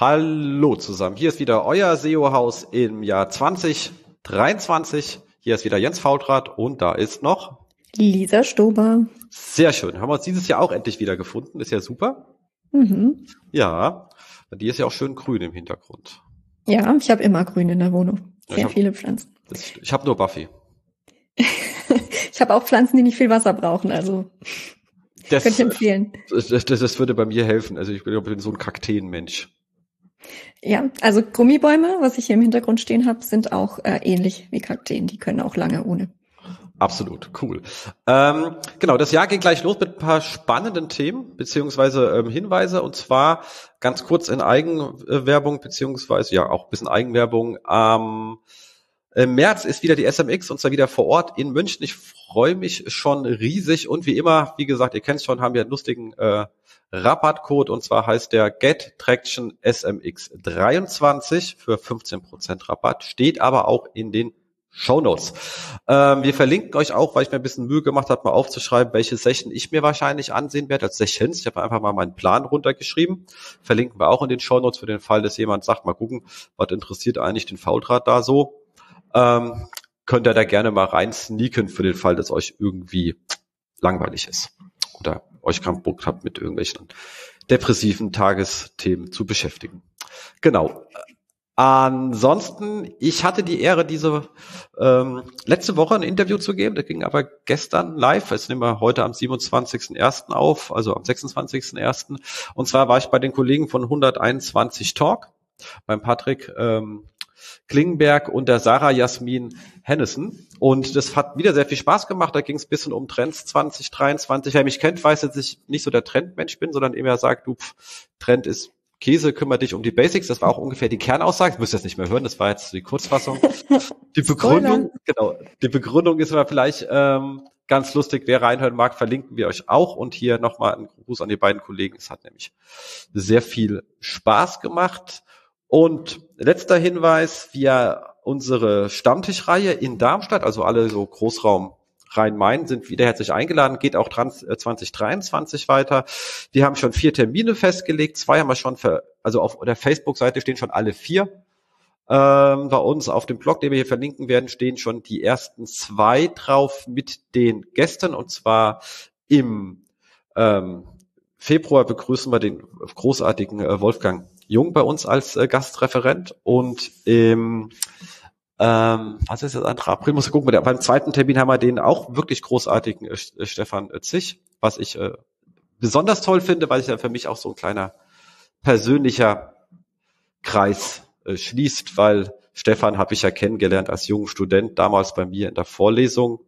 Hallo zusammen, hier ist wieder euer SEO-Haus im Jahr 2023. Hier ist wieder Jens Faultrat und da ist noch Lisa Stober. Sehr schön. Haben wir uns dieses Jahr auch endlich wieder gefunden. Ist ja super. Mhm. Ja, die ist ja auch schön grün im Hintergrund. Ja, ich habe immer grün in der Wohnung. Sehr hab, viele Pflanzen. Das, ich habe nur Buffy. ich habe auch Pflanzen, die nicht viel Wasser brauchen, also das, könnte ich empfehlen. Das, das, das, würde bei mir helfen. Also ich bin, ich bin so ein Kakteenmensch. Ja, also Gummibäume, was ich hier im Hintergrund stehen habe, sind auch äh, ähnlich wie Kakteen. Die können auch lange ohne. Absolut, cool. Ähm, genau, das Jahr geht gleich los mit ein paar spannenden Themen beziehungsweise ähm, Hinweise und zwar ganz kurz in Eigenwerbung beziehungsweise ja auch ein bisschen Eigenwerbung. Ähm, Im März ist wieder die SMX und zwar wieder vor Ort in München. Ich freue mich schon riesig und wie immer, wie gesagt, ihr kennt schon, haben wir einen lustigen äh, Rabattcode und zwar heißt der Get Traction SMX 23 für 15% Rabatt, steht aber auch in den Show Notes. Ähm, wir verlinken euch auch, weil ich mir ein bisschen Mühe gemacht habe, mal aufzuschreiben, welche Session ich mir wahrscheinlich ansehen werde als Sessions. Ich habe einfach mal meinen Plan runtergeschrieben. Verlinken wir auch in den Show Notes für den Fall, dass jemand sagt, mal gucken, was interessiert eigentlich den Fauldraht da so. Ähm, könnt ihr da gerne mal rein sneaken für den Fall, dass euch irgendwie langweilig ist oder euch keinen Bock habt, mit irgendwelchen depressiven Tagesthemen zu beschäftigen. Genau. Ansonsten, ich hatte die Ehre, diese ähm, letzte Woche ein Interview zu geben. Das ging aber gestern live. Jetzt nehmen wir heute am 27.01. auf, also am 26.01. Und zwar war ich bei den Kollegen von 121 Talk, beim Patrick ähm, Klingenberg und der Sarah Jasmin Hennessen. Und das hat wieder sehr viel Spaß gemacht. Da ging es ein bisschen um Trends 2023. Wer mich kennt, weiß, dass ich nicht so der Trendmensch bin, sondern immer sagt, du, Trend ist Käse, kümmere dich um die Basics. Das war auch ungefähr die Kernaussage. Ich müsst jetzt nicht mehr hören. Das war jetzt die Kurzfassung. Die Begründung, genau. Die Begründung ist aber vielleicht ähm, ganz lustig. Wer reinhören mag, verlinken wir euch auch. Und hier nochmal ein Gruß an die beiden Kollegen. Es hat nämlich sehr viel Spaß gemacht. Und letzter Hinweis, wir unsere Stammtischreihe in Darmstadt, also alle so Großraum Rhein-Main sind wieder herzlich eingeladen, geht auch 2023 äh, weiter. Wir haben schon vier Termine festgelegt, zwei haben wir schon, für, also auf der Facebook-Seite stehen schon alle vier. Ähm, bei uns auf dem Blog, den wir hier verlinken werden, stehen schon die ersten zwei drauf mit den Gästen und zwar im ähm, Februar begrüßen wir den großartigen äh, Wolfgang Jung bei uns als äh, Gastreferent und im ähm, was ist das andere? April muss ich gucken. Beim zweiten Termin haben wir den auch wirklich großartigen äh, äh Stefan Zich, was ich äh, besonders toll finde, weil es ja für mich auch so ein kleiner persönlicher Kreis äh, schließt, weil Stefan habe ich ja kennengelernt als jungen Student, damals bei mir in der Vorlesung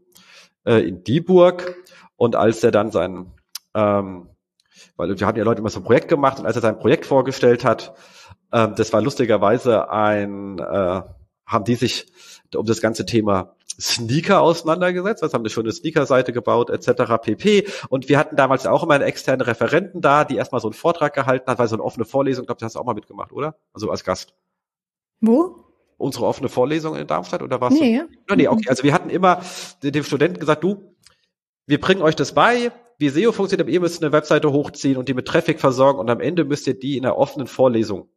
äh, in Dieburg. Und als er dann sein, ähm, weil wir hatten ja Leute immer so ein Projekt gemacht und als er sein Projekt vorgestellt hat, ähm, das war lustigerweise ein äh, haben die sich um das ganze Thema Sneaker auseinandergesetzt, was haben eine Sneaker-Seite gebaut, etc. pp. Und wir hatten damals auch immer einen externen Referenten da, die erstmal so einen Vortrag gehalten hat, weil so eine offene Vorlesung, glaube, das hast du auch mal mitgemacht, oder? Also als Gast. Wo? Unsere offene Vorlesung in Darmstadt oder was? Nee. Du? Nee, okay. Also wir hatten immer dem Studenten gesagt, du, wir bringen euch das bei, wie SEO funktioniert, aber ihr müsst eine Webseite hochziehen und die mit Traffic versorgen und am Ende müsst ihr die in einer offenen Vorlesung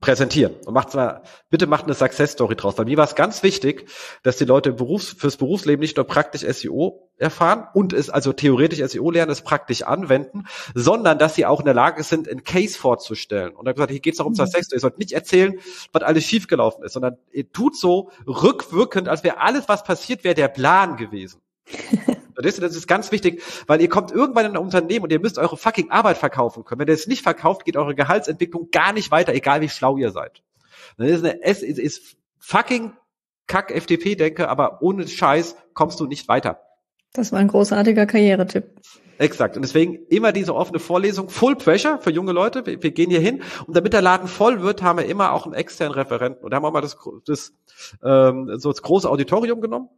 präsentieren und macht mal, bitte macht eine Success Story draus. Weil mir war es ganz wichtig, dass die Leute Berufs-, fürs Berufsleben nicht nur praktisch SEO erfahren und es also theoretisch SEO lernen, es praktisch anwenden, sondern dass sie auch in der Lage sind, einen Case vorzustellen. Und hat gesagt, hier geht es auch um mhm. Success Story. Ihr sollt nicht erzählen, was alles schiefgelaufen ist, sondern ihr tut so rückwirkend, als wäre alles, was passiert wäre, der Plan gewesen. Das ist ganz wichtig, weil ihr kommt irgendwann in ein Unternehmen und ihr müsst eure fucking Arbeit verkaufen können. Wenn ihr es nicht verkauft, geht eure Gehaltsentwicklung gar nicht weiter, egal wie schlau ihr seid. Das ist, eine, es ist, ist fucking Kack FDP denke, aber ohne Scheiß kommst du nicht weiter. Das war ein großartiger Karrieretipp. Exakt. Und deswegen immer diese offene Vorlesung, Full Pressure für junge Leute. Wir, wir, gehen hier hin. Und damit der Laden voll wird, haben wir immer auch einen externen Referenten. Und da haben wir mal das, das, ähm, so das große Auditorium genommen.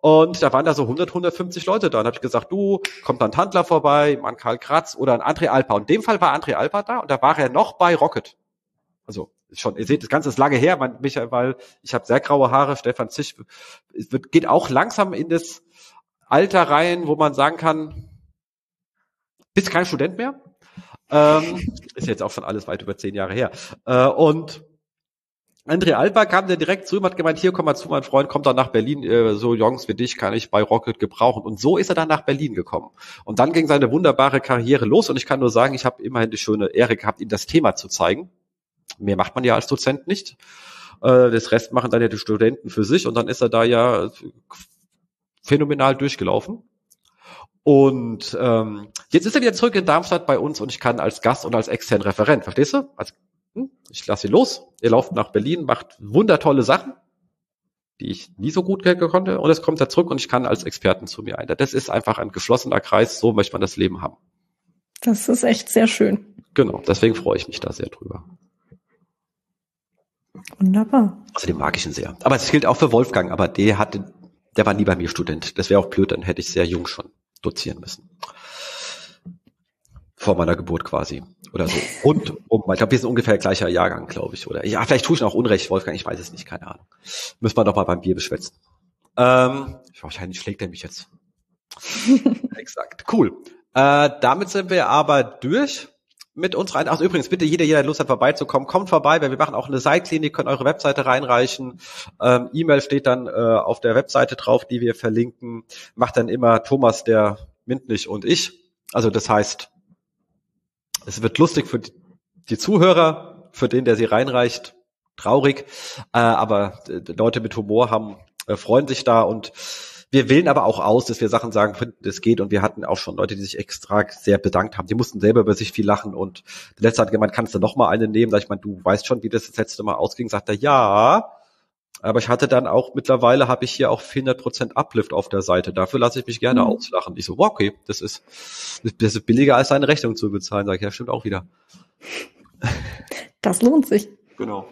Und da waren da so 100, 150 Leute da. Und habe ich gesagt, du, kommt dann ein Handler vorbei, ein Karl Kratz oder ein André Alpa. Und in dem Fall war André Alpa da und da war er noch bei Rocket. Also schon, ihr seht, das Ganze ist lange her, mein, Michael, weil ich habe sehr graue Haare, Stefan Zisch wird, geht auch langsam in das Alter rein, wo man sagen kann, bist kein Student mehr. Ähm, ist jetzt auch schon alles weit über zehn Jahre her. Äh, und André Alba kam dann direkt zu ihm, hat gemeint, hier komm mal zu, mein Freund, kommt dann nach Berlin, äh, so Jungs wie dich kann ich bei Rocket gebrauchen. Und so ist er dann nach Berlin gekommen. Und dann ging seine wunderbare Karriere los und ich kann nur sagen, ich habe immerhin die schöne Ehre gehabt, ihm das Thema zu zeigen. Mehr macht man ja als Dozent nicht. Äh, das Rest machen dann ja die Studenten für sich und dann ist er da ja phänomenal durchgelaufen. Und ähm, jetzt ist er wieder zurück in Darmstadt bei uns und ich kann als Gast und als externen Referent, verstehst du? Als, ich lasse ihn los, er läuft nach Berlin, macht wundertolle Sachen, die ich nie so gut konnte und es kommt er zurück und ich kann als Experten zu mir ein. Das ist einfach ein geschlossener Kreis, so möchte man das Leben haben. Das ist echt sehr schön. Genau, deswegen freue ich mich da sehr drüber. Wunderbar. Den mag ich ihn sehr. Aber es gilt auch für Wolfgang, aber der hatte, der war nie bei mir Student. Das wäre auch blöd, dann hätte ich sehr jung schon dozieren müssen. Vor meiner Geburt quasi. Oder so. Und um, ich glaube, wir sind ungefähr gleicher Jahrgang, glaube ich. Oder ja, vielleicht tue ich noch Unrecht, Wolfgang, ich weiß es nicht, keine Ahnung. Müssen wir doch mal beim Bier beschwätzen. Ähm, wahrscheinlich schlägt er mich jetzt. Exakt. Cool. Äh, damit sind wir aber durch mit uns rein. Also übrigens, bitte jeder, jeder Lust hat, vorbeizukommen, kommt vorbei, weil wir machen auch eine Seitklinik, könnt eure Webseite reinreichen. Ähm, E-Mail steht dann äh, auf der Webseite drauf, die wir verlinken. Macht dann immer Thomas, der Mindlich und ich. Also das heißt, es wird lustig für die Zuhörer, für den, der sie reinreicht, traurig. Äh, aber äh, Leute mit Humor haben, äh, freuen sich da und wir wählen aber auch aus, dass wir Sachen sagen, das geht. Und wir hatten auch schon Leute, die sich extra sehr bedankt haben. Die mussten selber über sich viel lachen. Und der letzte hat gemeint, kannst du noch mal eine nehmen? Sag ich mal, du weißt schon, wie das das letzte Mal ausging. Sagt er, ja. Aber ich hatte dann auch, mittlerweile habe ich hier auch 400% Uplift auf der Seite. Dafür lasse ich mich gerne mhm. auslachen. Ich so, wow, okay, das ist, das ist billiger als eine Rechnung zu bezahlen. Sag ich, ja, stimmt auch wieder. Das lohnt sich. Genau.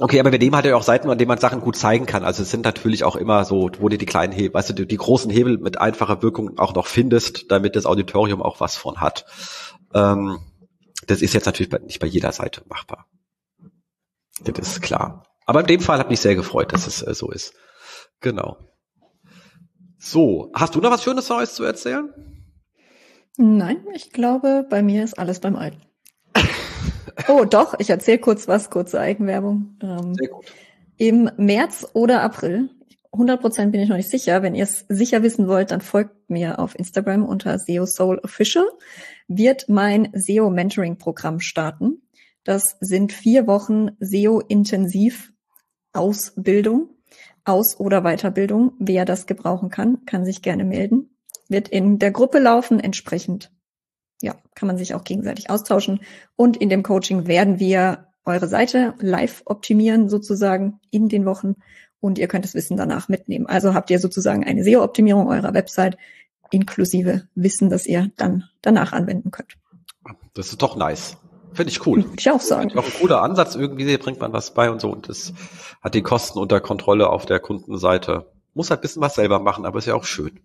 Okay, aber bei dem hat er auch Seiten, an denen man Sachen gut zeigen kann. Also es sind natürlich auch immer so, wo du die kleinen Hebel, weißt du, die großen Hebel mit einfacher Wirkung auch noch findest, damit das Auditorium auch was von hat. Ähm, das ist jetzt natürlich nicht bei jeder Seite machbar. Das ist klar. Aber in dem Fall hat mich sehr gefreut, dass es äh, so ist. Genau. So, hast du noch was Schönes Neues zu erzählen? Nein, ich glaube, bei mir ist alles beim Alten. Oh, doch, ich erzähle kurz was, kurze Eigenwerbung. Ähm, Sehr gut. Im März oder April, 100 Prozent bin ich noch nicht sicher, wenn ihr es sicher wissen wollt, dann folgt mir auf Instagram unter SEO Soul Official, wird mein SEO Mentoring Programm starten. Das sind vier Wochen SEO intensiv Ausbildung, Aus- oder Weiterbildung. Wer das gebrauchen kann, kann sich gerne melden. Wird in der Gruppe laufen, entsprechend ja, kann man sich auch gegenseitig austauschen. Und in dem Coaching werden wir eure Seite live optimieren, sozusagen in den Wochen. Und ihr könnt das Wissen danach mitnehmen. Also habt ihr sozusagen eine SEO-Optimierung eurer Website inklusive Wissen, das ihr dann danach anwenden könnt. Das ist doch nice. Finde ich cool. Ich auch sagen. Auch ein cooler Ansatz. Irgendwie bringt man was bei und so. Und das hat die Kosten unter Kontrolle auf der Kundenseite. Muss halt ein bisschen was selber machen, aber ist ja auch schön.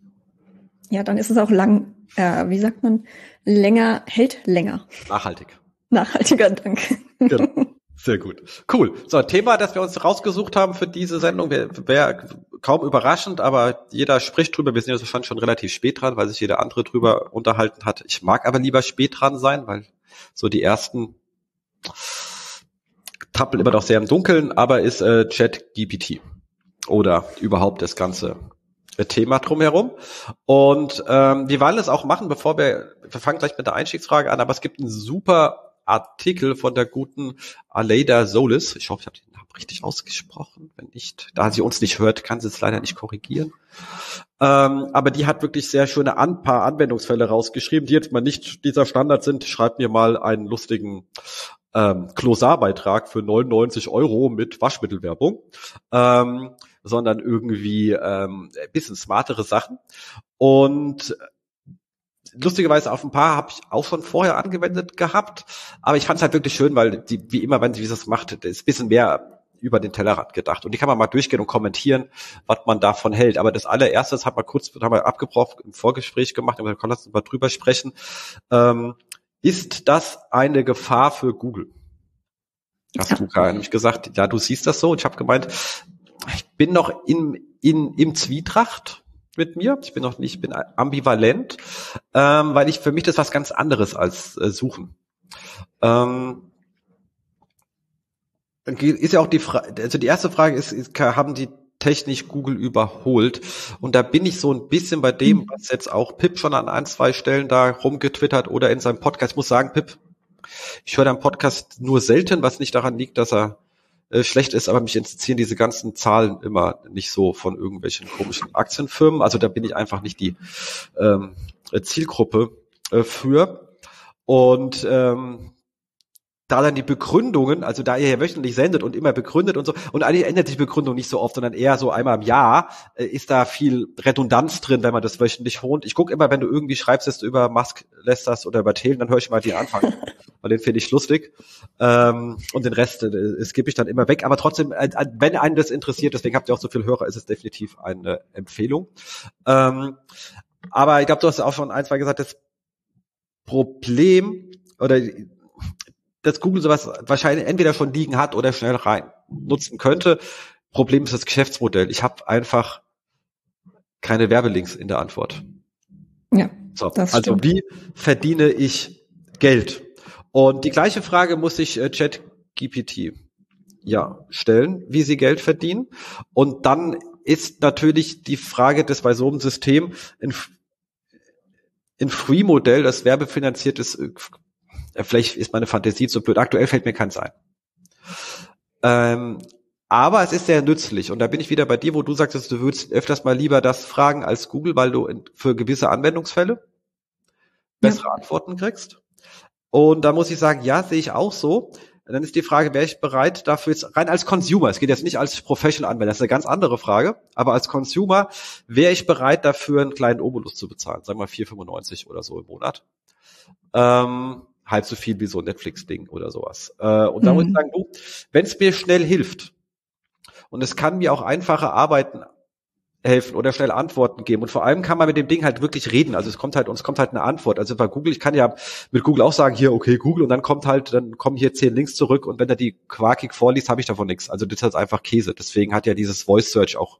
Ja, dann ist es auch lang, äh, wie sagt man, länger, hält länger. Nachhaltig. Nachhaltiger, danke. Genau. Sehr gut. Cool. So, Thema, das wir uns rausgesucht haben für diese Sendung, wäre wär kaum überraschend, aber jeder spricht drüber. Wir sind ja schon, schon relativ spät dran, weil sich jeder andere drüber unterhalten hat. Ich mag aber lieber spät dran sein, weil so die ersten tappeln immer noch sehr im Dunkeln, aber ist äh, Chat GPT oder überhaupt das ganze Thema drumherum. Und ähm, wir wollen es auch machen, bevor wir, wir fangen gleich mit der Einstiegsfrage an, aber es gibt einen super Artikel von der guten Aleida Solis. Ich hoffe, ich habe den richtig ausgesprochen. Wenn nicht, da sie uns nicht hört, kann sie es leider nicht korrigieren. Ähm, aber die hat wirklich sehr schöne ein paar Anwendungsfälle rausgeschrieben, die jetzt mal nicht dieser Standard sind. Schreibt mir mal einen lustigen ähm, Klosarbeitrag für 99 Euro mit Waschmittelwerbung, ähm, sondern irgendwie ähm, ein bisschen smartere Sachen. Und lustigerweise auf ein paar habe ich auch schon vorher angewendet gehabt, aber ich fand es halt wirklich schön, weil die, wie immer, wenn sie das macht, ist ein bisschen mehr über den Tellerrand gedacht. Und die kann man mal durchgehen und kommentieren, was man davon hält. Aber das allererste, das hat man kurz, haben wir abgebrochen, im Vorgespräch gemacht, wir können mal drüber sprechen. Ähm, ist das eine Gefahr für Google? Hast ja. du gerade nämlich gesagt, ja, du siehst das so. Und ich habe gemeint, ich bin noch in, in, im Zwietracht mit mir. Ich bin noch nicht, ich bin ambivalent, ähm, weil ich für mich das was ganz anderes als äh, suchen. Ähm, ist ja auch die Frage, also die erste Frage ist, ist, haben die technisch Google überholt? Und da bin ich so ein bisschen bei dem, hm. was jetzt auch Pip schon an ein, zwei Stellen da rumgetwittert oder in seinem Podcast. Ich muss sagen, Pip, ich höre deinen Podcast nur selten, was nicht daran liegt, dass er äh, schlecht ist, aber mich interessieren diese ganzen Zahlen immer nicht so von irgendwelchen komischen Aktienfirmen. Also da bin ich einfach nicht die ähm, Zielgruppe äh, für. Und ähm, da dann die Begründungen, also da ihr ja wöchentlich sendet und immer begründet und so, und eigentlich ändert sich die Begründung nicht so oft, sondern eher so einmal im Jahr, äh, ist da viel Redundanz drin, wenn man das wöchentlich holt. Ich gucke immer, wenn du irgendwie schreibst, du über Musk lässt das oder über Thelen, dann höre ich mal den Anfang, weil den finde ich lustig. Ähm, und den Rest äh, skippe ich dann immer weg. Aber trotzdem, äh, äh, wenn einen das interessiert, deswegen habt ihr auch so viel Hörer, ist es definitiv eine Empfehlung. Ähm, aber ich glaube, du hast auch schon ein, zwei gesagt, das Problem oder dass Google sowas wahrscheinlich entweder schon liegen hat oder schnell rein nutzen könnte. Problem ist das Geschäftsmodell. Ich habe einfach keine Werbelinks in der Antwort. Ja. So, also stimmt. wie verdiene ich Geld? Und die gleiche Frage muss ich äh, ChatGPT ja stellen, wie sie Geld verdienen. Und dann ist natürlich die Frage des bei so einem System ein, ein Free-Modell, das werbefinanziert ist, äh, Vielleicht ist meine Fantasie zu blöd. Aktuell fällt mir keins ein. Ähm, aber es ist sehr nützlich. Und da bin ich wieder bei dir, wo du sagst, du würdest öfters mal lieber das fragen als Google, weil du für gewisse Anwendungsfälle bessere ja. Antworten kriegst. Und da muss ich sagen, ja, sehe ich auch so. Dann ist die Frage, wäre ich bereit dafür jetzt rein als Consumer, es geht jetzt nicht als Professional-Anwender, das ist eine ganz andere Frage, aber als Consumer wäre ich bereit dafür einen kleinen Obolus zu bezahlen, sagen wir 4,95 oder so im Monat. Ähm, halb so viel wie so ein Netflix-Ding oder sowas. Äh, und mhm. da muss ich mhm. sagen, du, wenn es mir schnell hilft und es kann mir auch einfache Arbeiten helfen oder schnell Antworten geben. Und vor allem kann man mit dem Ding halt wirklich reden. Also es kommt halt, uns kommt halt eine Antwort. Also bei Google, ich kann ja mit Google auch sagen, hier, okay, Google, und dann kommt halt, dann kommen hier zehn Links zurück und wenn er die quakig vorliest, habe ich davon nichts. Also das ist halt einfach Käse. Deswegen hat ja dieses Voice Search auch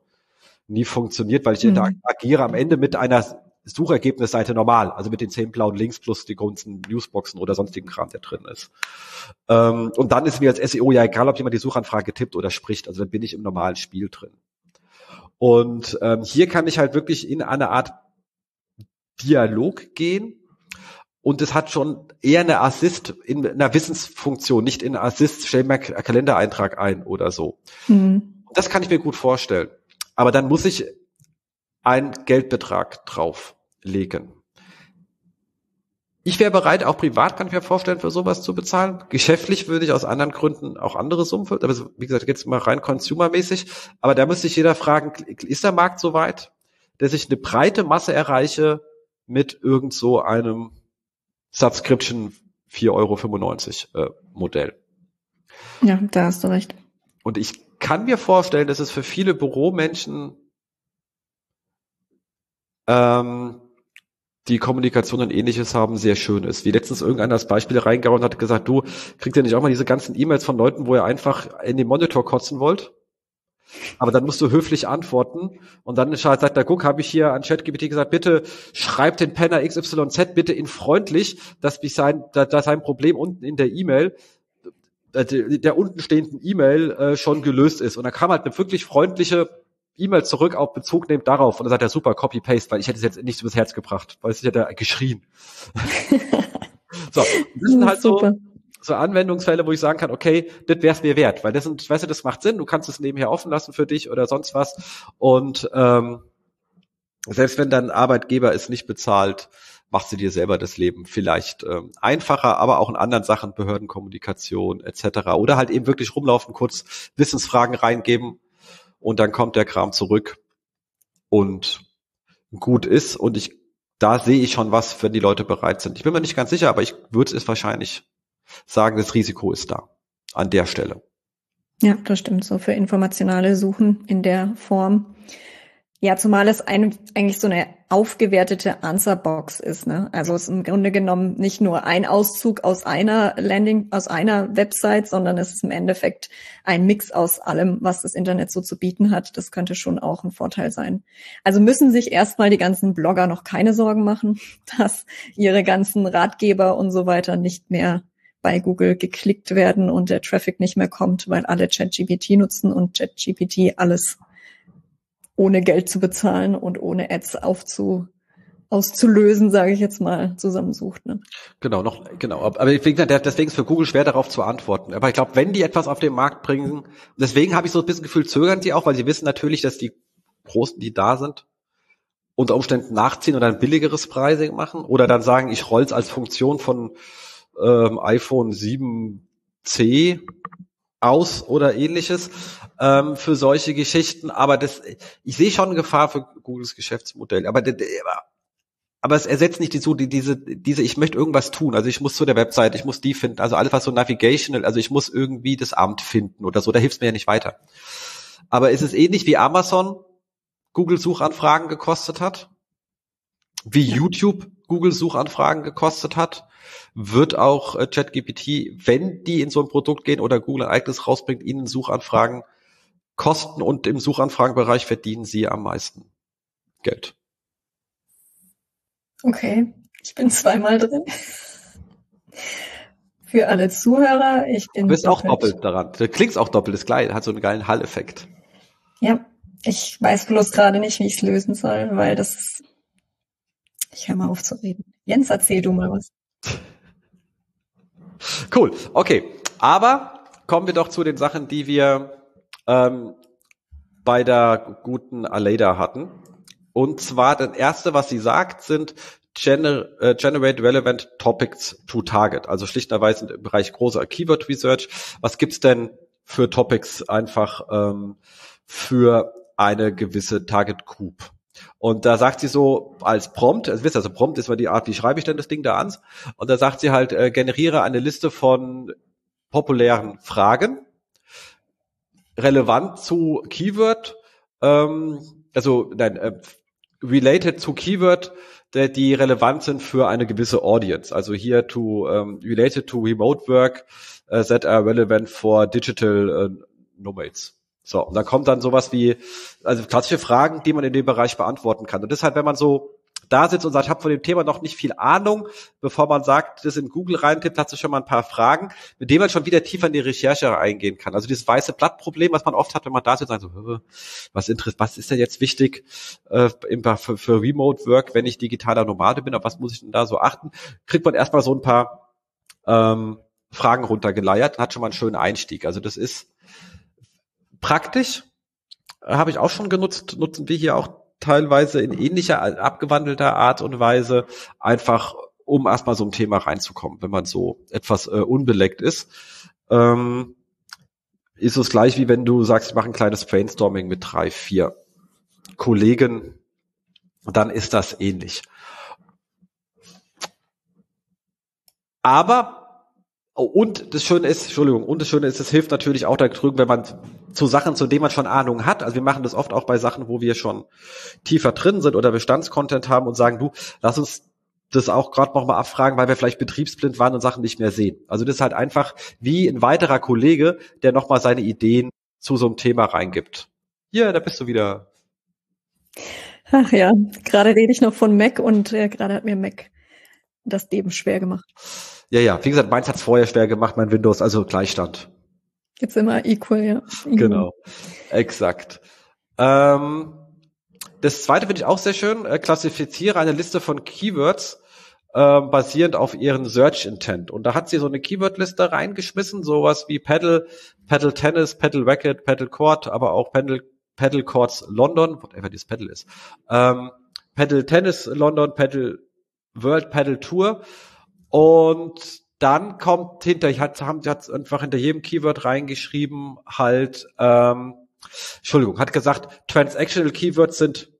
nie funktioniert, weil ich mhm. interagiere am Ende mit einer Suchergebnisseite normal, also mit den zehn blauen Links plus die ganzen Newsboxen oder sonstigen Kram, der drin ist. Ähm, und dann ist mir als SEO ja egal, ob jemand die Suchanfrage tippt oder spricht, also dann bin ich im normalen Spiel drin. Und ähm, hier kann ich halt wirklich in eine Art Dialog gehen. Und es hat schon eher eine Assist in einer Wissensfunktion, nicht in Assist, stell mir einen Kalendereintrag ein oder so. Mhm. Das kann ich mir gut vorstellen. Aber dann muss ich einen Geldbetrag drauflegen. Ich wäre bereit, auch privat kann ich mir vorstellen, für sowas zu bezahlen. Geschäftlich würde ich aus anderen Gründen auch andere Summen, aber wie gesagt, jetzt mal rein consumermäßig. Aber da müsste sich jeder fragen, ist der Markt so weit, dass ich eine breite Masse erreiche mit irgend so einem Subscription 4,95 Euro äh, Modell? Ja, da hast du recht. Und ich kann mir vorstellen, dass es für viele Büromenschen ähm, die Kommunikation und ähnliches haben, sehr schön ist. Wie letztens irgendeiner als Beispiel reingehauen hat gesagt, du kriegst ja nicht auch mal diese ganzen E-Mails von Leuten, wo ihr einfach in den Monitor kotzen wollt? Aber dann musst du höflich antworten und dann sagt er, guck, habe ich hier an ChatGPT gesagt, bitte schreib den Penner XYZ bitte in freundlich, dass, mich sein, dass sein Problem unten in der E-Mail äh, der unten stehenden E-Mail äh, schon gelöst ist. Und da kam halt eine wirklich freundliche E-Mail zurück auf Bezug nimmt darauf und dann sagt er super Copy-Paste, weil ich hätte es jetzt nicht übers Herz gebracht, weil ich hätte geschrien. so, das sind halt so, so Anwendungsfälle, wo ich sagen kann, okay, das wär's mir wert, weil das sind, weißt du, das macht Sinn, du kannst es nebenher offen lassen für dich oder sonst was und ähm, selbst wenn dein Arbeitgeber es nicht bezahlt, machst du dir selber das Leben vielleicht ähm, einfacher, aber auch in anderen Sachen, Behördenkommunikation etc. Oder halt eben wirklich rumlaufen, kurz Wissensfragen reingeben und dann kommt der Kram zurück und gut ist. Und ich, da sehe ich schon was, wenn die Leute bereit sind. Ich bin mir nicht ganz sicher, aber ich würde es wahrscheinlich sagen, das Risiko ist da an der Stelle. Ja, das stimmt. So für informationale Suchen in der Form ja, zumal es ein, eigentlich so eine aufgewertete Answerbox ist. Ne? Also es ist im Grunde genommen nicht nur ein Auszug aus einer Landing, aus einer Website, sondern es ist im Endeffekt ein Mix aus allem, was das Internet so zu bieten hat. Das könnte schon auch ein Vorteil sein. Also müssen sich erstmal die ganzen Blogger noch keine Sorgen machen, dass ihre ganzen Ratgeber und so weiter nicht mehr bei Google geklickt werden und der Traffic nicht mehr kommt, weil alle ChatGPT nutzen und ChatGPT alles ohne Geld zu bezahlen und ohne Ads aufzu, auszulösen, sage ich jetzt mal, zusammensucht. Ne? Genau, noch, genau. Aber deswegen ist es für Google schwer darauf zu antworten. Aber ich glaube, wenn die etwas auf den Markt bringen, deswegen habe ich so ein bisschen Gefühl, zögern sie auch, weil sie wissen natürlich, dass die Großen, die da sind, unter Umständen nachziehen und ein billigeres Pricing machen oder dann sagen, ich roll's als Funktion von ähm, iPhone 7C aus oder ähnliches ähm, für solche Geschichten. Aber das, ich sehe schon eine Gefahr für Googles Geschäftsmodell. Aber, aber es ersetzt nicht die, so die, diese, diese, ich möchte irgendwas tun. Also ich muss zu der Website, ich muss die finden. Also alles was so navigational, also ich muss irgendwie das Amt finden oder so. Da hilft mir ja nicht weiter. Aber ist es ähnlich wie Amazon Google Suchanfragen gekostet hat? Wie YouTube Google Suchanfragen gekostet hat? Wird auch äh, ChatGPT, wenn die in so ein Produkt gehen oder Google ein eigenes rausbringt, ihnen Suchanfragen kosten und im Suchanfragenbereich verdienen sie am meisten Geld. Okay, ich bin zweimal drin. Für alle Zuhörer, ich bin. Du bist doppelt. auch doppelt daran. Du klingst auch doppelt, ist geil, hat so einen geilen Hall-Effekt. Ja, ich weiß bloß gerade nicht, wie ich es lösen soll, weil das ist. Ich höre mal auf zu reden. Jens, erzähl du mal was. Cool, okay. Aber kommen wir doch zu den Sachen, die wir ähm, bei der guten Aleda hatten. Und zwar das erste, was sie sagt, sind Gener äh, Generate Relevant Topics to Target. Also schlichterweise im Bereich großer Keyword Research. Was gibt's denn für Topics einfach ähm, für eine gewisse Target Group? Und da sagt sie so als Prompt, also wisst ihr, also Prompt ist mal die Art, wie schreibe ich denn das Ding da an? Und da sagt sie halt, äh, generiere eine Liste von populären Fragen, relevant zu Keyword, ähm, also nein, äh, related zu Keyword, der, die relevant sind für eine gewisse Audience. Also hier to um, related to remote work uh, that are relevant for digital uh, nomads. So, und da kommt dann sowas wie, also klassische Fragen, die man in dem Bereich beantworten kann. Und deshalb, wenn man so da sitzt und sagt, ich habe von dem Thema noch nicht viel Ahnung, bevor man sagt, das in Google reintippt, hat sich schon mal ein paar Fragen, mit denen man schon wieder tiefer in die Recherche eingehen kann. Also dieses weiße Blattproblem, was man oft hat, wenn man da sitzt und sagt, so, was, was ist denn jetzt wichtig äh, für, für Remote Work, wenn ich digitaler Nomade bin, auf was muss ich denn da so achten, kriegt man erstmal so ein paar ähm, Fragen runtergeleiert, hat schon mal einen schönen Einstieg. Also das ist praktisch, habe ich auch schon genutzt, nutzen wir hier auch teilweise in ähnlicher, abgewandelter Art und Weise, einfach um erstmal so ein Thema reinzukommen, wenn man so etwas äh, unbeleckt ist. Ähm, ist es gleich wie wenn du sagst, ich mache ein kleines Brainstorming mit drei, vier Kollegen, dann ist das ähnlich. Aber Oh, und das Schöne ist, Entschuldigung, und das Schöne ist, es hilft natürlich auch da drüben, wenn man zu Sachen, zu denen man schon Ahnung hat. Also wir machen das oft auch bei Sachen, wo wir schon tiefer drin sind oder Bestandscontent haben und sagen, du, lass uns das auch gerade nochmal abfragen, weil wir vielleicht betriebsblind waren und Sachen nicht mehr sehen. Also das ist halt einfach wie ein weiterer Kollege, der nochmal seine Ideen zu so einem Thema reingibt. Ja, da bist du wieder. Ach ja, gerade rede ich noch von Mac und äh, gerade hat mir Mac das Leben schwer gemacht. Ja, ja, wie gesagt, meins hat's vorher schwer gemacht, mein Windows, also Gleichstand. Gibt's immer equal, ja. Equal. Genau, exakt. Ähm, das zweite finde ich auch sehr schön. Äh, klassifiziere eine Liste von Keywords äh, basierend auf ihren Search Intent. Und da hat sie so eine Keyword-Liste reingeschmissen, sowas wie Paddle, Paddle Tennis, Paddle Racket, Paddle Court, aber auch Paddle, Paddle Courts London, whatever this Paddle ist. Ähm, Paddle Tennis London, Paddle World Paddle Tour und dann kommt hinter, ich hat, haben, hat einfach hinter jedem Keyword reingeschrieben, halt, ähm, Entschuldigung, hat gesagt, Transactional Keywords sind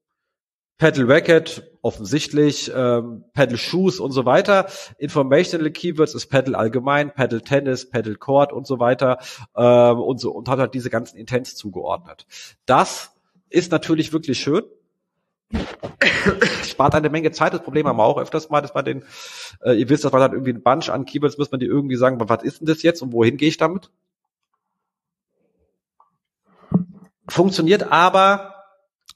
Pedal Racket, offensichtlich, ähm, Pedal Shoes und so weiter. Informational Keywords ist Pedal allgemein, Pedal Tennis, Pedal Court und so weiter ähm, und so und hat halt diese ganzen Intents zugeordnet. Das ist natürlich wirklich schön. Spart eine Menge Zeit. Das Problem haben wir auch öfters mal, dass man den, äh, ihr wisst, dass man hat irgendwie ein Bunch an Keywords, muss man die irgendwie sagen, was ist denn das jetzt und wohin gehe ich damit? Funktioniert aber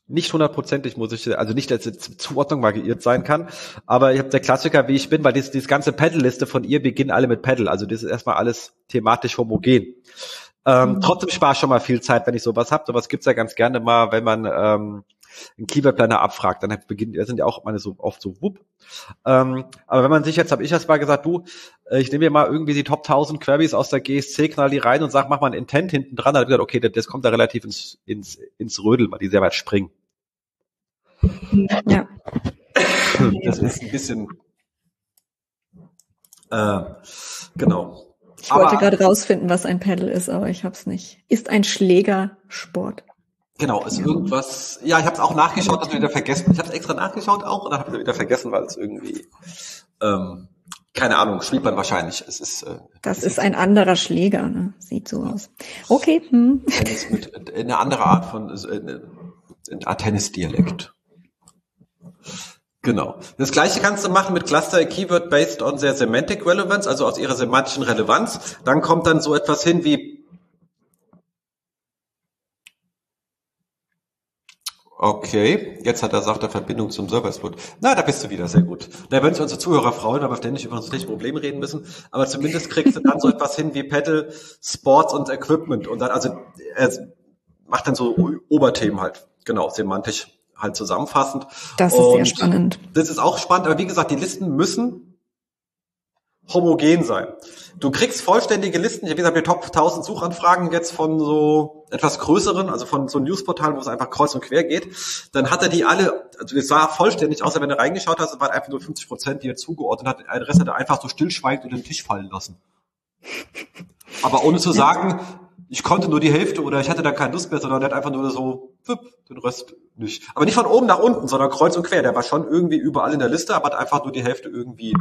nicht hundertprozentig muss ich, also nicht, dass die Zuordnung variiert sein kann, aber ich habe der Klassiker, wie ich bin, weil diese, ganze Pedal-Liste von ihr beginnen alle mit Pedal, also das ist erstmal alles thematisch homogen. Ähm, mhm. Trotzdem spare ich schon mal viel Zeit, wenn ich sowas habe. Sowas gibt's ja ganz gerne mal, wenn man ähm, einen Keyword-Planner abfragt, dann beginnt, das sind ja auch meine so oft so wupp. Ähm, aber wenn man sich jetzt, habe ich erst mal gesagt, du, äh, ich nehme mir mal irgendwie die Top 1000 Queries aus der GSC, knall die rein und sag, mach mal ein Intent hinten dran. Dann habe ich gesagt, okay, das, das kommt da relativ ins, ins, ins Rödel, weil die sehr weit springen. Ja. Das ist ein bisschen, äh, genau. Ich wollte gerade rausfinden, was ein Paddle ist, aber ich habe es nicht. Ist ein Schlägersport. Genau, ist irgendwas. Ja, ich habe es auch nachgeschaut, das wieder vergessen. Ich habe es extra nachgeschaut auch und dann habe ich wieder vergessen, weil es irgendwie ähm, keine Ahnung, spielt man wahrscheinlich. Es ist. Äh, das ist ein anderer Schläger, ne? Sieht so aus. Okay. Hm. Mit, eine andere Art von äh, ein Tennis-Dialekt. Genau. Das gleiche kannst du machen mit Cluster Keyword based on their semantic relevance, also aus ihrer semantischen Relevanz. Dann kommt dann so etwas hin wie Okay, jetzt hat er sagt er Verbindung zum Server ist gut. Na, da bist du wieder, sehr gut. Da würden sich unsere Zuhörer freuen, wir ständig über unsere technischen Probleme reden müssen. Aber zumindest kriegst du dann so etwas hin wie Pedal, Sports und Equipment. Und dann, also er macht dann so Oberthemen halt, genau, semantisch halt zusammenfassend. Das ist und sehr spannend. Das ist auch spannend, aber wie gesagt, die Listen müssen homogen sein. Du kriegst vollständige Listen. Ich habe gesagt, wir Top 1000 Suchanfragen jetzt von so etwas größeren, also von so Newsportalen, wo es einfach kreuz und quer geht. Dann hat er die alle, also es sah vollständig, außer wenn du reingeschaut hast, es waren einfach nur 50 Prozent, die er zugeordnet hat. Ein Rest hat er einfach so stillschweigend unter den Tisch fallen lassen. Aber ohne zu sagen, ich konnte nur die Hälfte oder ich hatte da keine Lust mehr, sondern der hat einfach nur so, den Rest nicht. Aber nicht von oben nach unten, sondern kreuz und quer. Der war schon irgendwie überall in der Liste, aber hat einfach nur die Hälfte irgendwie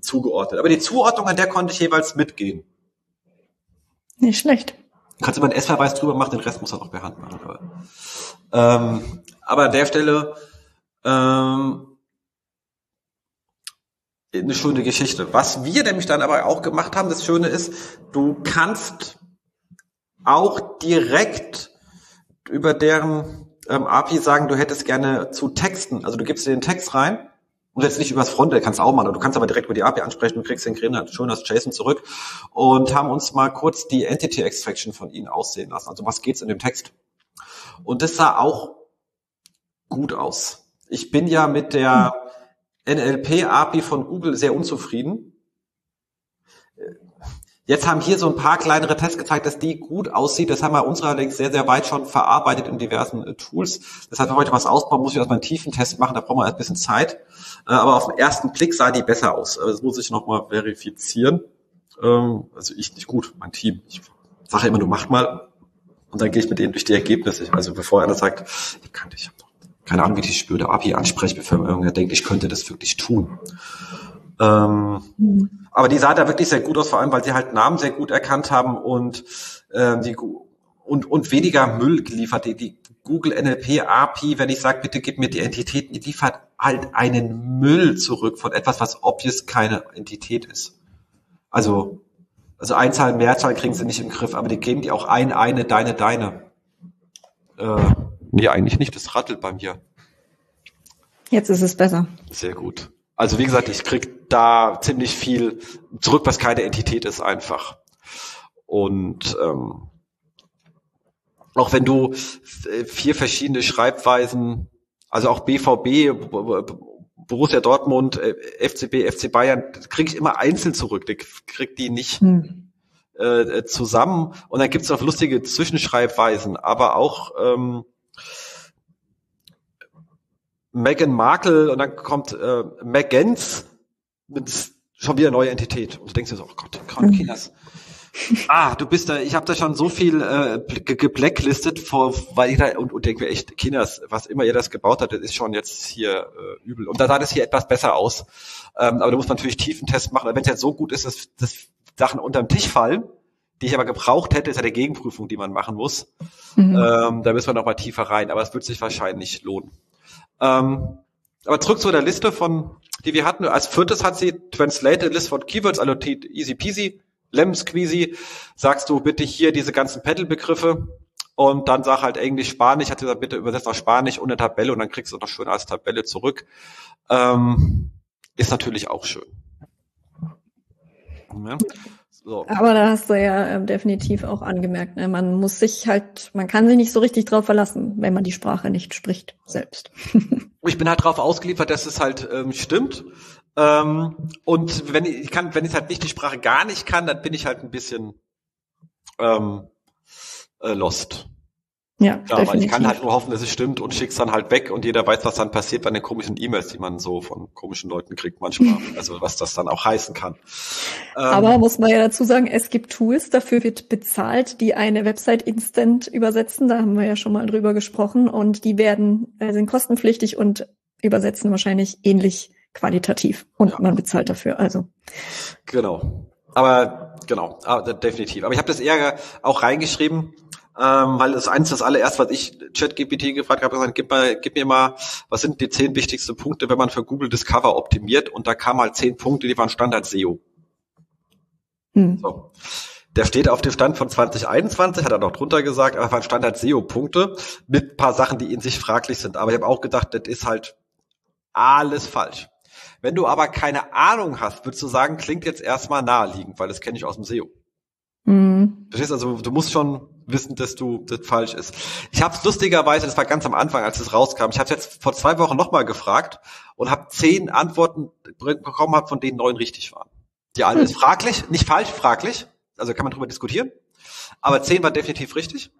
zugeordnet. Aber die Zuordnung, an der konnte ich jeweils mitgehen. Nicht schlecht. Kannst du mal einen S-Verweis drüber machen, den Rest muss er noch per Hand machen. Aber, ähm, aber an der Stelle ähm, eine schöne Geschichte. Was wir nämlich dann aber auch gemacht haben, das Schöne ist, du kannst auch direkt über deren ähm, API sagen, du hättest gerne zu Texten, also du gibst dir den Text rein und jetzt nicht übers Frontend, kannst auch machen, du kannst aber direkt über die API ansprechen und kriegst den Creme schön als JSON zurück und haben uns mal kurz die Entity Extraction von ihnen aussehen lassen. Also was geht's in dem Text? Und das sah auch gut aus. Ich bin ja mit der NLP API von Google sehr unzufrieden Jetzt haben hier so ein paar kleinere Tests gezeigt, dass die gut aussieht. Das haben wir uns allerdings sehr, sehr weit schon verarbeitet in diversen äh, Tools. Deshalb, wenn wir heute was ausbauen, muss ich erstmal einen tiefen Test machen. Da brauchen wir ein bisschen Zeit. Äh, aber auf den ersten Blick sah die besser aus. Das muss ich nochmal verifizieren. Ähm, also ich nicht gut, mein Team. Ich sage immer nur, mach mal. Und dann gehe ich mit denen durch die Ergebnisse. Also bevor einer sagt, ich kann dich, keine Ahnung, wie ich spüre, API anspreche, bevor irgendwer denkt, ich könnte das wirklich tun. Ähm, mhm. Aber die sah da wirklich sehr gut aus, vor allem weil sie halt Namen sehr gut erkannt haben und äh, die und, und weniger Müll geliefert. Die, die Google NLP API, wenn ich sage, bitte gib mir die Entitäten, die liefert halt einen Müll zurück von etwas, was obvious keine Entität ist. Also, also Einzahl, Mehrzahl kriegen sie nicht im Griff, aber die geben die auch ein, eine, deine, deine. Äh, nee, eigentlich nicht, das rattelt bei mir. Jetzt ist es besser. Sehr gut. Also wie gesagt, ich krieg da ziemlich viel zurück, was keine Entität ist einfach. Und ähm, auch wenn du vier verschiedene Schreibweisen, also auch BVB, Borussia Dortmund, FCB, FC Bayern, kriege ich immer einzeln zurück. Ich krieg die nicht hm. äh, zusammen. Und dann gibt es auch lustige Zwischenschreibweisen, aber auch ähm, Meghan Markle und dann kommt äh, Megans mit schon wieder neue Entität. Und du denkst dir so, oh Gott, Gott, mhm. Kinders. ah, du bist da, ich habe da schon so viel äh, geblacklistet, vor, weil ich da und, und denke mir echt, Kinders, was immer ihr das gebaut habt, das ist schon jetzt hier äh, übel. Und da sah das hier etwas besser aus. Ähm, aber da muss man natürlich Tiefentest machen. Wenn es jetzt so gut ist, dass, dass Sachen unterm Tisch fallen, die ich aber gebraucht hätte, ist ja die Gegenprüfung, die man machen muss. Mhm. Ähm, da müssen wir noch mal tiefer rein, aber es wird sich wahrscheinlich lohnen. Ähm, aber zurück zu der Liste von, die wir hatten. Als viertes hat sie Translated List von Keywords, also easy peasy, lemon squeezy. Sagst du bitte hier diese ganzen Pedal-Begriffe und dann sag halt Englisch, Spanisch. Hat sie gesagt, bitte übersetzt auf Spanisch und eine Tabelle und dann kriegst du noch schön als Tabelle zurück. Ähm, ist natürlich auch schön. Ja. So. Aber da hast du ja äh, definitiv auch angemerkt, ne? man muss sich halt, man kann sich nicht so richtig drauf verlassen, wenn man die Sprache nicht spricht selbst. ich bin halt drauf ausgeliefert, dass es halt ähm, stimmt. Ähm, und wenn ich, ich kann, wenn ich halt nicht die Sprache gar nicht kann, dann bin ich halt ein bisschen ähm, äh, lost. Ja, ja aber ich kann halt nur hoffen, dass es stimmt und schick's dann halt weg und jeder weiß, was dann passiert bei den komischen E-Mails, die man so von komischen Leuten kriegt manchmal. also was das dann auch heißen kann. Aber ähm, muss man ja dazu sagen, es gibt Tools, dafür wird bezahlt, die eine Website instant übersetzen. Da haben wir ja schon mal drüber gesprochen und die werden, äh, sind kostenpflichtig und übersetzen wahrscheinlich ähnlich qualitativ und ja. man bezahlt dafür. Also genau. Aber genau, aber, definitiv. Aber ich habe das eher auch reingeschrieben, ähm, weil das eins das allererst, was ich ChatGPT gefragt habe, gesagt, gib, mal, gib mir mal, was sind die zehn wichtigsten Punkte, wenn man für Google Discover optimiert? Und da kamen halt zehn Punkte, die waren Standard SEO. Hm. So. Der steht auf dem Stand von 2021, hat er noch drunter gesagt, aber waren Standard SEO-Punkte mit paar Sachen, die in sich fraglich sind. Aber ich habe auch gedacht, das ist halt alles falsch. Wenn du aber keine Ahnung hast, würdest du sagen, klingt jetzt erstmal naheliegend, weil das kenne ich aus dem SEO. Mhm. Du verstehst also, du musst schon wissen, dass du das falsch ist. Ich habe es lustigerweise, das war ganz am Anfang, als es rauskam. Ich habe jetzt vor zwei Wochen nochmal gefragt und habe zehn Antworten bekommen, hab, von denen neun richtig waren. Die eine hm. ist fraglich, nicht falsch, fraglich. Also kann man drüber diskutieren. Aber zehn war definitiv richtig.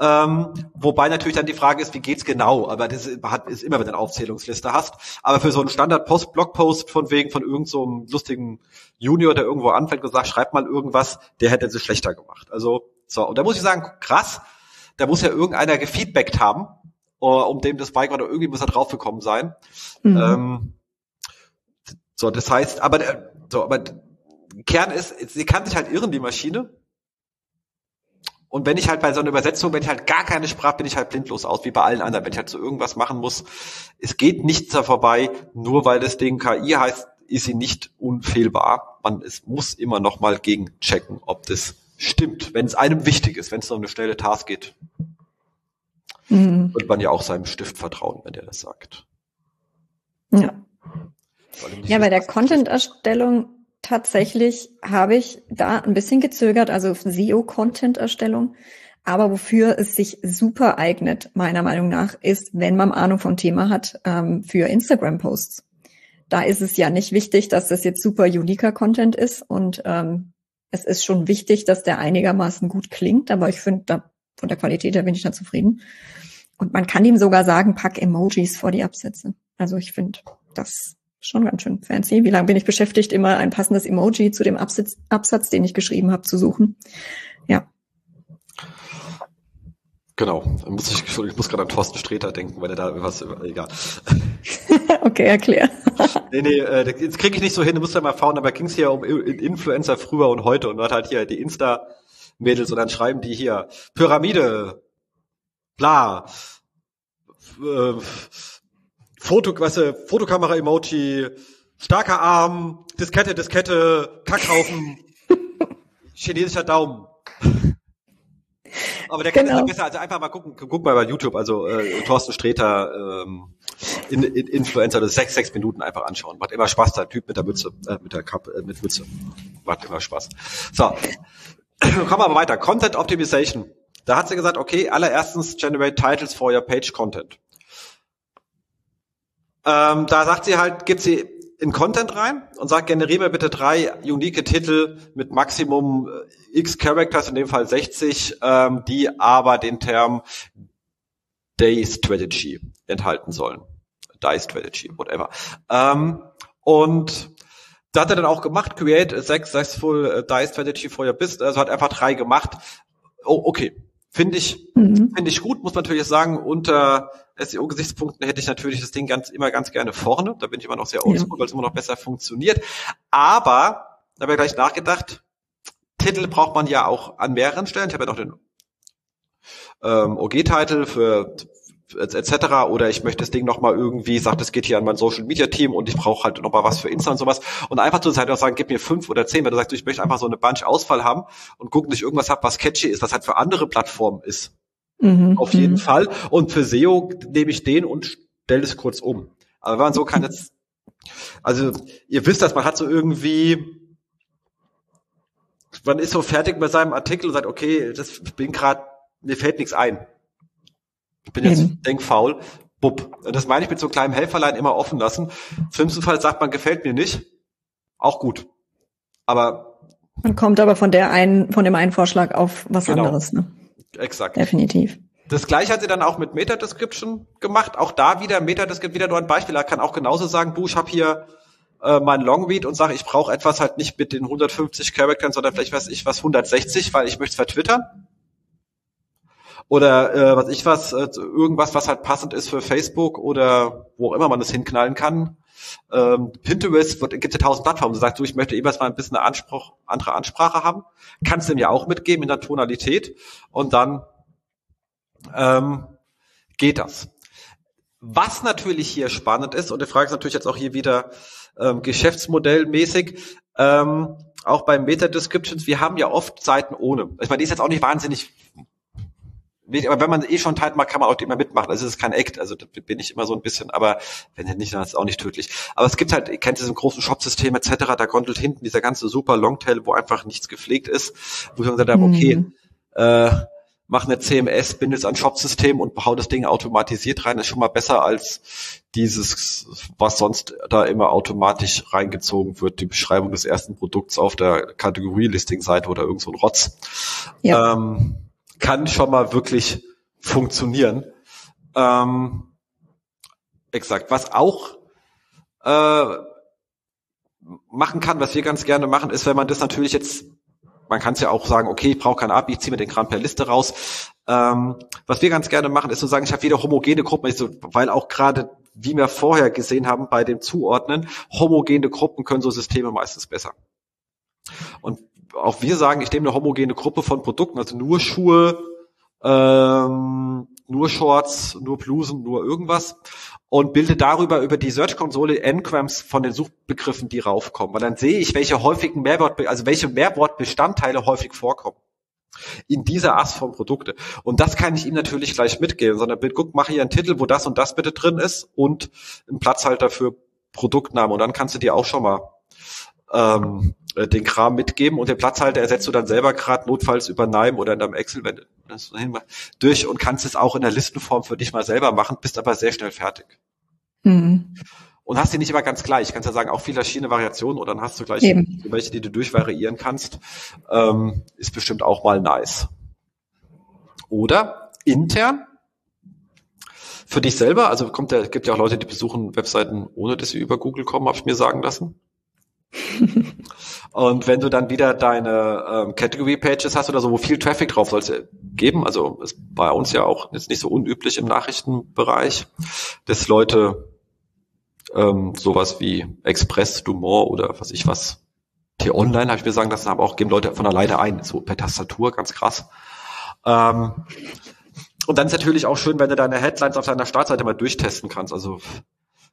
Ähm, wobei natürlich dann die Frage ist, wie geht's genau? Aber das ist, immer, wenn du eine Aufzählungsliste hast. Aber für so einen Standard-Post-Blogpost von wegen von irgendeinem so lustigen Junior, der irgendwo anfängt und sagt, schreib mal irgendwas, der hätte es schlechter gemacht. Also, so. Und da muss ich sagen, krass, da muss ja irgendeiner gefeedbackt haben, uh, um dem das Bike oder irgendwie muss er draufgekommen sein. Mhm. Ähm, so, das heißt, aber, der, so, aber Kern ist, sie kann sich halt irren, die Maschine. Und wenn ich halt bei so einer Übersetzung, wenn ich halt gar keine Sprache, bin ich halt blindlos aus, wie bei allen anderen. Wenn ich halt so irgendwas machen muss, es geht nichts da vorbei, nur weil das Ding KI heißt, ist sie nicht unfehlbar. Man es muss immer noch mal gegenchecken, ob das stimmt, wenn es einem wichtig ist, wenn es um eine schnelle Task geht. Mhm. Wird man ja auch seinem Stift vertrauen, wenn der das sagt. Ja. Ja, bei der Content-Erstellung tatsächlich habe ich da ein bisschen gezögert, also SEO-Content-Erstellung. Aber wofür es sich super eignet, meiner Meinung nach, ist, wenn man Ahnung vom Thema hat, ähm, für Instagram-Posts. Da ist es ja nicht wichtig, dass das jetzt super uniker Content ist und ähm, es ist schon wichtig, dass der einigermaßen gut klingt, aber ich finde, da, von der Qualität her bin ich da zufrieden. Und man kann ihm sogar sagen, pack Emojis vor die Absätze. Also ich finde, das schon ganz schön fancy. Wie lange bin ich beschäftigt, immer ein passendes Emoji zu dem Absatz, Absatz den ich geschrieben habe, zu suchen? Ja. Genau. Ich, ich muss gerade an Thorsten Sträter denken, weil er da was, egal. okay, erklär. nee, nee, äh, jetzt kriege ich nicht so hin, du musst ja mal fahren, aber ging es hier um Influencer früher und heute und man hat halt hier die Insta-Mädels und dann schreiben die hier Pyramide, bla, äh, Foto, weißt du, Fotokamera-Emoji, starker Arm, Diskette, Diskette, Kackhaufen, chinesischer Daumen. Aber der kann genau. es besser, also einfach mal gucken, guck mal bei YouTube, also äh, Thorsten Sträter, ähm, in, in, Influencer, das sechs, sechs Minuten einfach anschauen. Macht immer Spaß, der Typ mit der Mütze, äh, mit der Kappe, äh, mit Mütze. Macht immer Spaß. So, kommen wir aber weiter. Content Optimization. Da hat sie gesagt, okay, allererstens generate titles for your page content. Ähm, da sagt sie halt, gibt sie in Content rein und sagt, generiere mir bitte drei unique Titel mit Maximum äh, X Characters, in dem Fall 60, ähm, die aber den Term Day Strategy enthalten sollen. Die Strategy, whatever. Ähm, und da hat er dann auch gemacht, create a successful Die Strategy for your business, also hat einfach drei gemacht. Oh, okay. Finde ich, mhm. finde ich gut, muss man natürlich sagen, unter SEO-Gesichtspunkten hätte ich natürlich das Ding ganz, immer ganz gerne vorne. Da bin ich immer noch sehr oldschool, ja. weil es immer noch besser funktioniert. Aber, da habe ich gleich nachgedacht, Titel braucht man ja auch an mehreren Stellen. Ich habe ja noch den ähm, OG-Titel für etc. Oder ich möchte das Ding nochmal irgendwie, sagt, es geht hier an mein Social Media Team und ich brauche halt nochmal was für Insta und sowas. Und einfach zur Zeit auch sagen, gib mir fünf oder zehn, weil du sagst, ich möchte einfach so eine Bunch Ausfall haben und gucken, dass ich irgendwas habe, was catchy ist, was halt für andere Plattformen ist. Mhm. Auf jeden mhm. Fall. Und für SEO nehme ich den und stelle es kurz um. Aber wenn man so kann jetzt, also ihr wisst das, man hat so irgendwie, man ist so fertig mit seinem Artikel und sagt, okay, das bin gerade, mir fällt nichts ein. Ich bin jetzt mhm. denkfaul. Bub. Das meine ich mit so einem kleinen Helferlein immer offen lassen. Im schlimmsten Fall sagt man, gefällt mir nicht. Auch gut. Aber. Man kommt aber von der einen, von dem einen Vorschlag auf was genau. anderes, ne? Exakt. Definitiv. Das gleiche hat sie dann auch mit Meta-Description gemacht. Auch da wieder, Meta-Description, wieder nur ein Beispiel. Er kann auch genauso sagen, du, ich habe hier äh, mein Longread und sage, ich brauche etwas halt nicht mit den 150 Charakteren, sondern vielleicht weiß ich was 160, weil ich möchte es vertwittern oder äh, was ich was, äh, irgendwas, was halt passend ist für Facebook oder wo auch immer man das hinknallen kann. Ähm, Pinterest gibt ja tausend Plattformen. Du sagst, du, ich möchte jeweils mal ein bisschen eine Anspruch, andere Ansprache haben. Kannst du mir auch mitgeben in der Tonalität und dann ähm, geht das. Was natürlich hier spannend ist, und die Frage ist natürlich jetzt auch hier wieder ähm, geschäftsmodellmäßig, ähm, auch bei Meta-Descriptions, wir haben ja oft Seiten ohne. Ich meine, die ist jetzt auch nicht wahnsinnig aber wenn man eh schon teilt mag, kann man auch immer mitmachen. Also es ist kein Act, also da bin ich immer so ein bisschen, aber wenn nicht, dann ist es auch nicht tödlich. Aber es gibt halt, ihr kennt diesen großen Shop-System etc., da gondelt hinten dieser ganze super Longtail, wo einfach nichts gepflegt ist, wo ich dann gesagt habe, okay, mhm. äh, mach eine CMS, bindet an Shop-System und hau das Ding automatisiert rein, ist schon mal besser als dieses, was sonst da immer automatisch reingezogen wird, die Beschreibung des ersten Produkts auf der Kategorie-Listing-Seite oder irgend so ein Rotz. Ja. Ähm, kann schon mal wirklich funktionieren. Ähm, exakt. Was auch äh, machen kann, was wir ganz gerne machen, ist, wenn man das natürlich jetzt, man kann es ja auch sagen, okay, ich brauche kein API, ich ziehe mir den Kram per Liste raus. Ähm, was wir ganz gerne machen, ist zu so sagen, ich habe wieder homogene Gruppen, so, weil auch gerade, wie wir vorher gesehen haben bei dem Zuordnen, homogene Gruppen können so Systeme meistens besser. Und auch wir sagen, ich nehme eine homogene Gruppe von Produkten, also nur Schuhe, ähm, nur Shorts, nur Blusen, nur irgendwas und bilde darüber über die Search-Konsole Ngrams von den Suchbegriffen, die raufkommen. Weil dann sehe ich, welche häufigen Mehrwort, also welche Mehrwortbestandteile häufig vorkommen in dieser Ast von Produkte. Und das kann ich ihm natürlich gleich mitgeben, sondern bitte guck, mach hier einen Titel, wo das und das bitte drin ist und einen Platzhalter für Produktnamen. Und dann kannst du dir auch schon mal ähm, äh, den Kram mitgeben und den Platzhalter ersetzt du dann selber gerade notfalls über Nime oder in deinem Excel, wenn du das durch und kannst es auch in der Listenform für dich mal selber machen, bist aber sehr schnell fertig. Mhm. Und hast die nicht immer ganz gleich. Kannst ja sagen, auch viele verschiedene Variationen oder dann hast du gleich Eben. welche, die du durchvariieren kannst. Ähm, ist bestimmt auch mal nice. Oder intern für dich selber, also kommt der, gibt ja auch Leute, die besuchen Webseiten, ohne dass sie über Google kommen, habe ich mir sagen lassen. und wenn du dann wieder deine ähm, Category Pages hast oder so, wo viel Traffic drauf soll es geben, also ist bei uns ja auch jetzt nicht so unüblich im Nachrichtenbereich, dass Leute ähm, sowas wie Express, Dumont oder was ich was, T-Online habe ich mir sagen lassen, aber auch geben Leute von alleine ein, so per Tastatur, ganz krass. Ähm, und dann ist natürlich auch schön, wenn du deine Headlines auf deiner Startseite mal durchtesten kannst. Also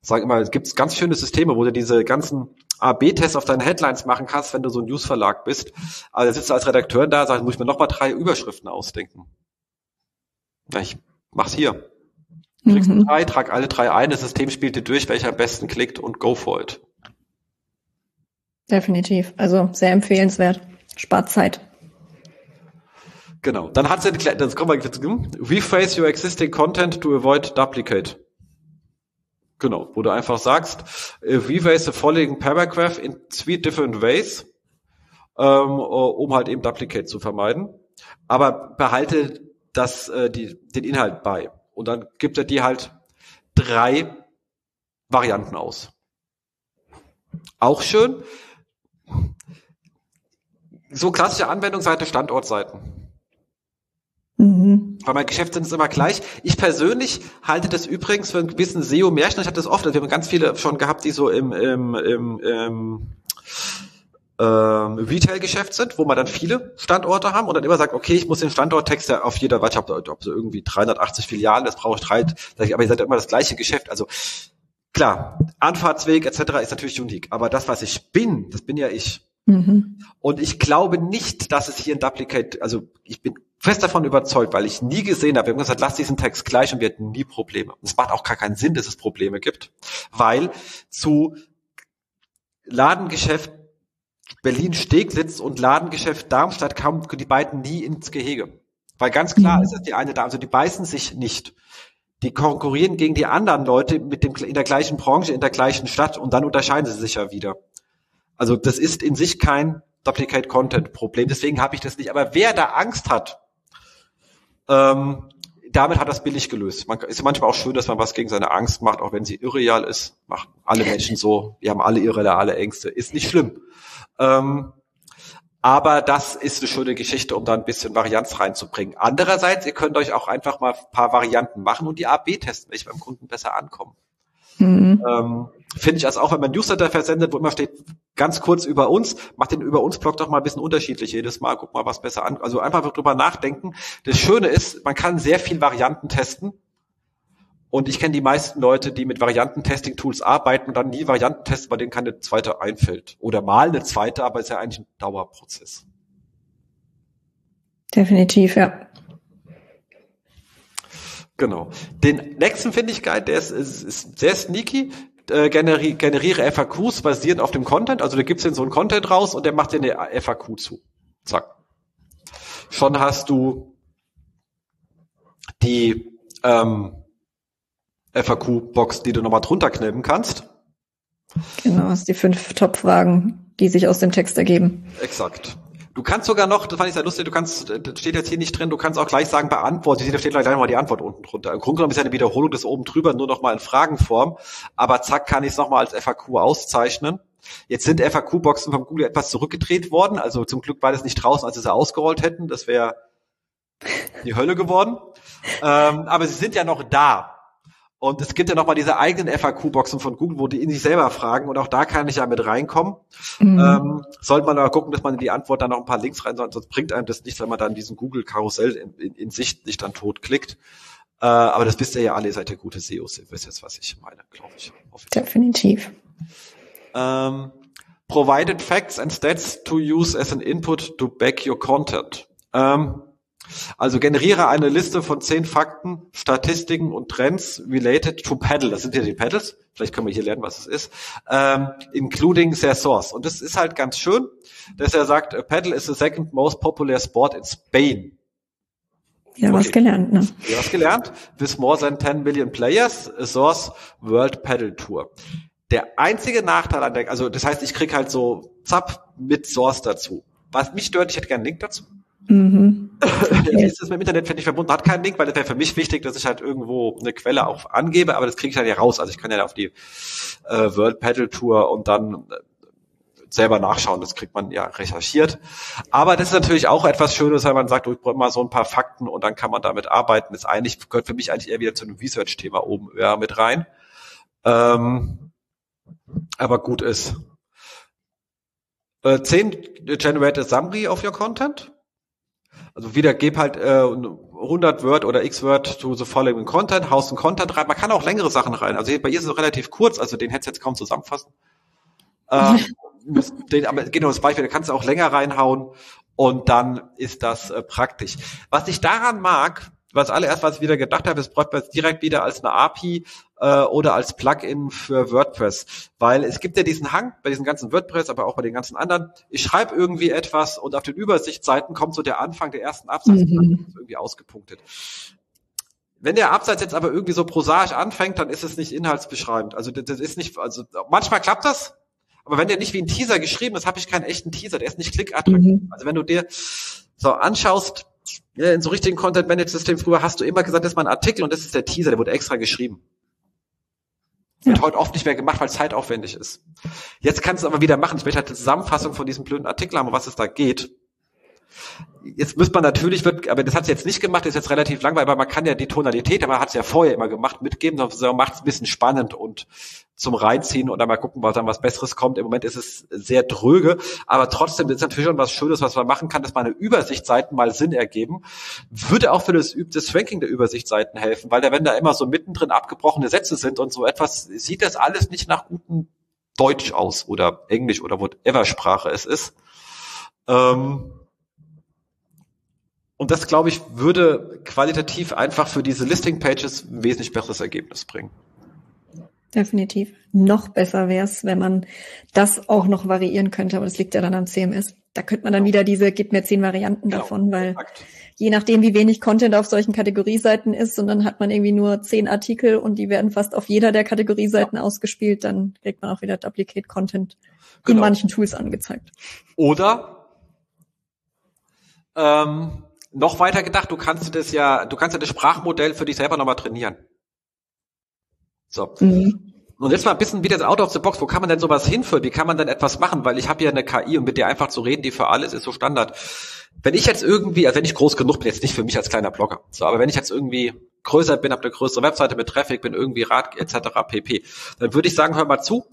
sag immer, es gibt ganz schöne Systeme, wo du diese ganzen A-B-Tests auf deine Headlines machen kannst, wenn du so ein Newsverlag bist. Also sitzt du als Redakteur da, sagst, muss ich mir nochmal drei Überschriften ausdenken. Ja, ich mach's hier. Du kriegst mhm. drei, trag alle drei ein, das System spielt dir durch, welcher am besten klickt und go for it. Definitiv. Also sehr empfehlenswert. Spart Zeit. Genau. Dann hat sie, das kommen wir jetzt, rephrase your existing content to avoid duplicate. Genau, wo du einfach sagst, äh, revise the following paragraph in three different ways, ähm, um halt eben Duplicate zu vermeiden. Aber behalte das, äh, die, den Inhalt bei. Und dann gibt er dir halt drei Varianten aus. Auch schön. So klassische Anwendungsseite, Standortseiten. Mhm. Weil mein Geschäftssinn ist immer gleich. Ich persönlich halte das übrigens für einen gewissen SEO-Märchen. Ich hatte das oft, also wir haben ganz viele schon gehabt, die so im, im, im, im ähm, Retail-Geschäft sind, wo man dann viele Standorte haben und dann immer sagt, okay, ich muss den Standorttext ja auf jeder, ich habe ob so irgendwie 380 Filialen, das brauche ich drei, aber ihr seid ja immer das gleiche Geschäft. Also klar, Anfahrtsweg etc. ist natürlich unique, aber das, was ich bin, das bin ja ich. Mhm. Und ich glaube nicht, dass es hier ein Duplicate, also ich bin fest davon überzeugt, weil ich nie gesehen habe, wir haben gesagt, lass diesen Text gleich und wir hätten nie Probleme. Und es macht auch gar keinen Sinn, dass es Probleme gibt, weil zu Ladengeschäft Berlin-Steglitz und Ladengeschäft Darmstadt kamen die beiden nie ins Gehege. Weil ganz klar mhm. ist es die eine da, also die beißen sich nicht. Die konkurrieren gegen die anderen Leute mit dem, in der gleichen Branche, in der gleichen Stadt und dann unterscheiden sie sich ja wieder. Also das ist in sich kein Duplicate Content Problem, deswegen habe ich das nicht. Aber wer da Angst hat, ähm, damit hat das billig gelöst. Man ist manchmal auch schön, dass man was gegen seine Angst macht, auch wenn sie irreal ist. Machen alle Menschen so. Wir haben alle irreale Ängste. Ist nicht schlimm. Ähm, aber das ist eine schöne Geschichte, um da ein bisschen Varianz reinzubringen. Andererseits, ihr könnt euch auch einfach mal ein paar Varianten machen und die A-B testen, welche beim Kunden besser ankommen. Mhm. Ähm, Finde ich also auch, wenn man Newsletter versendet, wo immer steht, ganz kurz über uns, macht den über uns Blog doch mal ein bisschen unterschiedlich jedes Mal, guck mal, was besser an. Also einfach drüber nachdenken. Das Schöne ist, man kann sehr viel Varianten testen und ich kenne die meisten Leute, die mit Varianten-Testing-Tools arbeiten und dann nie Varianten testen, bei denen keine zweite einfällt. Oder mal eine zweite, aber ist ja eigentlich ein Dauerprozess. Definitiv, ja. Genau. Den nächsten finde ich geil, der ist, ist, ist sehr sneaky. Äh, generi generiere FAQs basierend auf dem Content. Also da gibt's den so einen Content raus und der macht dir eine FAQ zu. Zack. Schon hast du die ähm, FAQ-Box, die du nochmal drunter knallen kannst. Genau, hast die fünf Top-Fragen, die sich aus dem Text ergeben. Exakt. Du kannst sogar noch, das fand ich sehr lustig, du kannst, das steht jetzt hier nicht drin, du kannst auch gleich sagen, beantwortet, da steht gleich nochmal die Antwort unten drunter. Im Grunde genommen ist ja eine Wiederholung des oben drüber, nur nochmal in Fragenform, aber zack, kann ich es nochmal als FAQ auszeichnen. Jetzt sind FAQ-Boxen vom Google etwas zurückgedreht worden, also zum Glück war das nicht draußen, als sie sie ausgerollt hätten, das wäre die Hölle geworden. Ähm, aber sie sind ja noch da. Und es gibt ja nochmal diese eigenen FAQ-Boxen von Google, wo die in sich selber fragen und auch da kann ich ja mit reinkommen. Mhm. Ähm, sollte man aber gucken, dass man in die Antwort dann noch ein paar Links rein, sonst bringt einem das nichts, wenn man dann diesen Google-Karussell in, in, in, Sicht nicht dann tot klickt. Äh, aber das wisst ihr ja alle, ihr seid ja gute SEOs, ihr wisst jetzt, was ich meine, glaube ich. Definitiv. Ähm, provided facts and stats to use as an input to back your content. Ähm, also generiere eine Liste von zehn Fakten, Statistiken und Trends related to Paddle. Das sind ja die Paddles. Vielleicht können wir hier lernen, was es ist. Ähm, including their source. Und das ist halt ganz schön, dass er sagt, Paddle is the second most popular sport in Spain. Ja, was gelernt, ne? Ja, was gelernt. With more than 10 million players, a source World Paddle Tour. Der einzige Nachteil an der, also das heißt, ich krieg halt so Zap mit Source dazu. Was mich stört, ich hätte gerne einen Link dazu. Mhm. Wie ist das mit dem Internet, finde ich verbunden, hat keinen Link, weil das wäre für mich wichtig, dass ich halt irgendwo eine Quelle auch angebe, aber das kriege ich halt ja raus. Also ich kann ja auf die äh, World Paddle Tour und dann äh, selber nachschauen, das kriegt man ja recherchiert. Aber das ist natürlich auch etwas Schönes, weil man sagt, oh, ich brauche mal so ein paar Fakten und dann kann man damit arbeiten. Das eigentlich, gehört für mich eigentlich eher wieder zu einem Research-Thema oben ja, mit rein. Ähm, aber gut ist. Äh, 10 Generated Summary of your Content. Also wieder gib halt äh, 100 Word oder X Word to the following Content, haust einen Content rein. Man kann auch längere Sachen rein. Also bei ihr ist es relativ kurz, also den hättest du jetzt kaum zusammenfassen. Ähm, den, aber genau das Beispiel, da kannst du auch länger reinhauen und dann ist das äh, praktisch. Was ich daran mag, was allererst, was ich wieder gedacht habe, ist WordPress direkt wieder als eine API äh, oder als Plugin für WordPress. Weil es gibt ja diesen Hang bei diesen ganzen WordPress, aber auch bei den ganzen anderen. Ich schreibe irgendwie etwas und auf den Übersichtsseiten kommt so der Anfang der ersten Absatz mhm. irgendwie ausgepunktet. Wenn der Absatz jetzt aber irgendwie so prosaisch anfängt, dann ist es nicht inhaltsbeschreibend. Also das ist nicht, also manchmal klappt das, aber wenn der nicht wie ein Teaser geschrieben ist, habe ich keinen echten Teaser. Der ist nicht klickattraktiv. Mhm. Also wenn du dir so anschaust, in so richtigen Content-Management-System früher hast du immer gesagt, das ist mal ein Artikel und das ist der Teaser, der wurde extra geschrieben. Wird ja. heute oft nicht mehr gemacht, weil es zeitaufwendig ist. Jetzt kannst du aber wieder machen. Ich möchte halt eine Zusammenfassung von diesem blöden Artikel haben, um was es da geht. Jetzt müsste man natürlich, wird, aber das hat sie jetzt nicht gemacht, ist jetzt relativ langweilig, aber man kann ja die Tonalität, aber man hat es ja vorher immer gemacht, mitgeben, so macht es ein bisschen spannend und zum Reinziehen oder mal gucken, was dann was Besseres kommt. Im Moment ist es sehr dröge, aber trotzdem ist natürlich schon was Schönes, was man machen kann, dass meine Übersichtsseiten mal Sinn ergeben. Würde auch für das, das Ranking der Übersichtsseiten helfen, weil da, wenn da immer so mittendrin abgebrochene Sätze sind und so etwas, sieht das alles nicht nach gutem Deutsch aus oder Englisch oder whatever Sprache es ist. Ähm, und das, glaube ich, würde qualitativ einfach für diese Listing-Pages ein wesentlich besseres Ergebnis bringen. Definitiv. Noch besser wäre es, wenn man das auch noch variieren könnte, aber das liegt ja dann am CMS. Da könnte man dann wieder diese, gib mir zehn Varianten genau. davon, weil Exakt. je nachdem, wie wenig Content auf solchen Kategorieseiten ist, und dann hat man irgendwie nur zehn Artikel und die werden fast auf jeder der Kategorieseiten ja. ausgespielt, dann kriegt man auch wieder Duplicate Content genau. in manchen Tools angezeigt. Oder ähm, noch weiter gedacht, du kannst das ja, du kannst ja das Sprachmodell für dich selber nochmal trainieren. So. Mhm. Und jetzt mal ein bisschen wieder out of the box. Wo kann man denn sowas hinführen? Wie kann man denn etwas machen? Weil ich habe ja eine KI und mit der einfach zu reden, die für alles ist so Standard. Wenn ich jetzt irgendwie, also wenn ich groß genug bin, jetzt nicht für mich als kleiner Blogger, so, aber wenn ich jetzt irgendwie größer bin, habe eine größere Webseite mit Traffic, bin irgendwie Rat etc. pp, dann würde ich sagen, hör mal zu,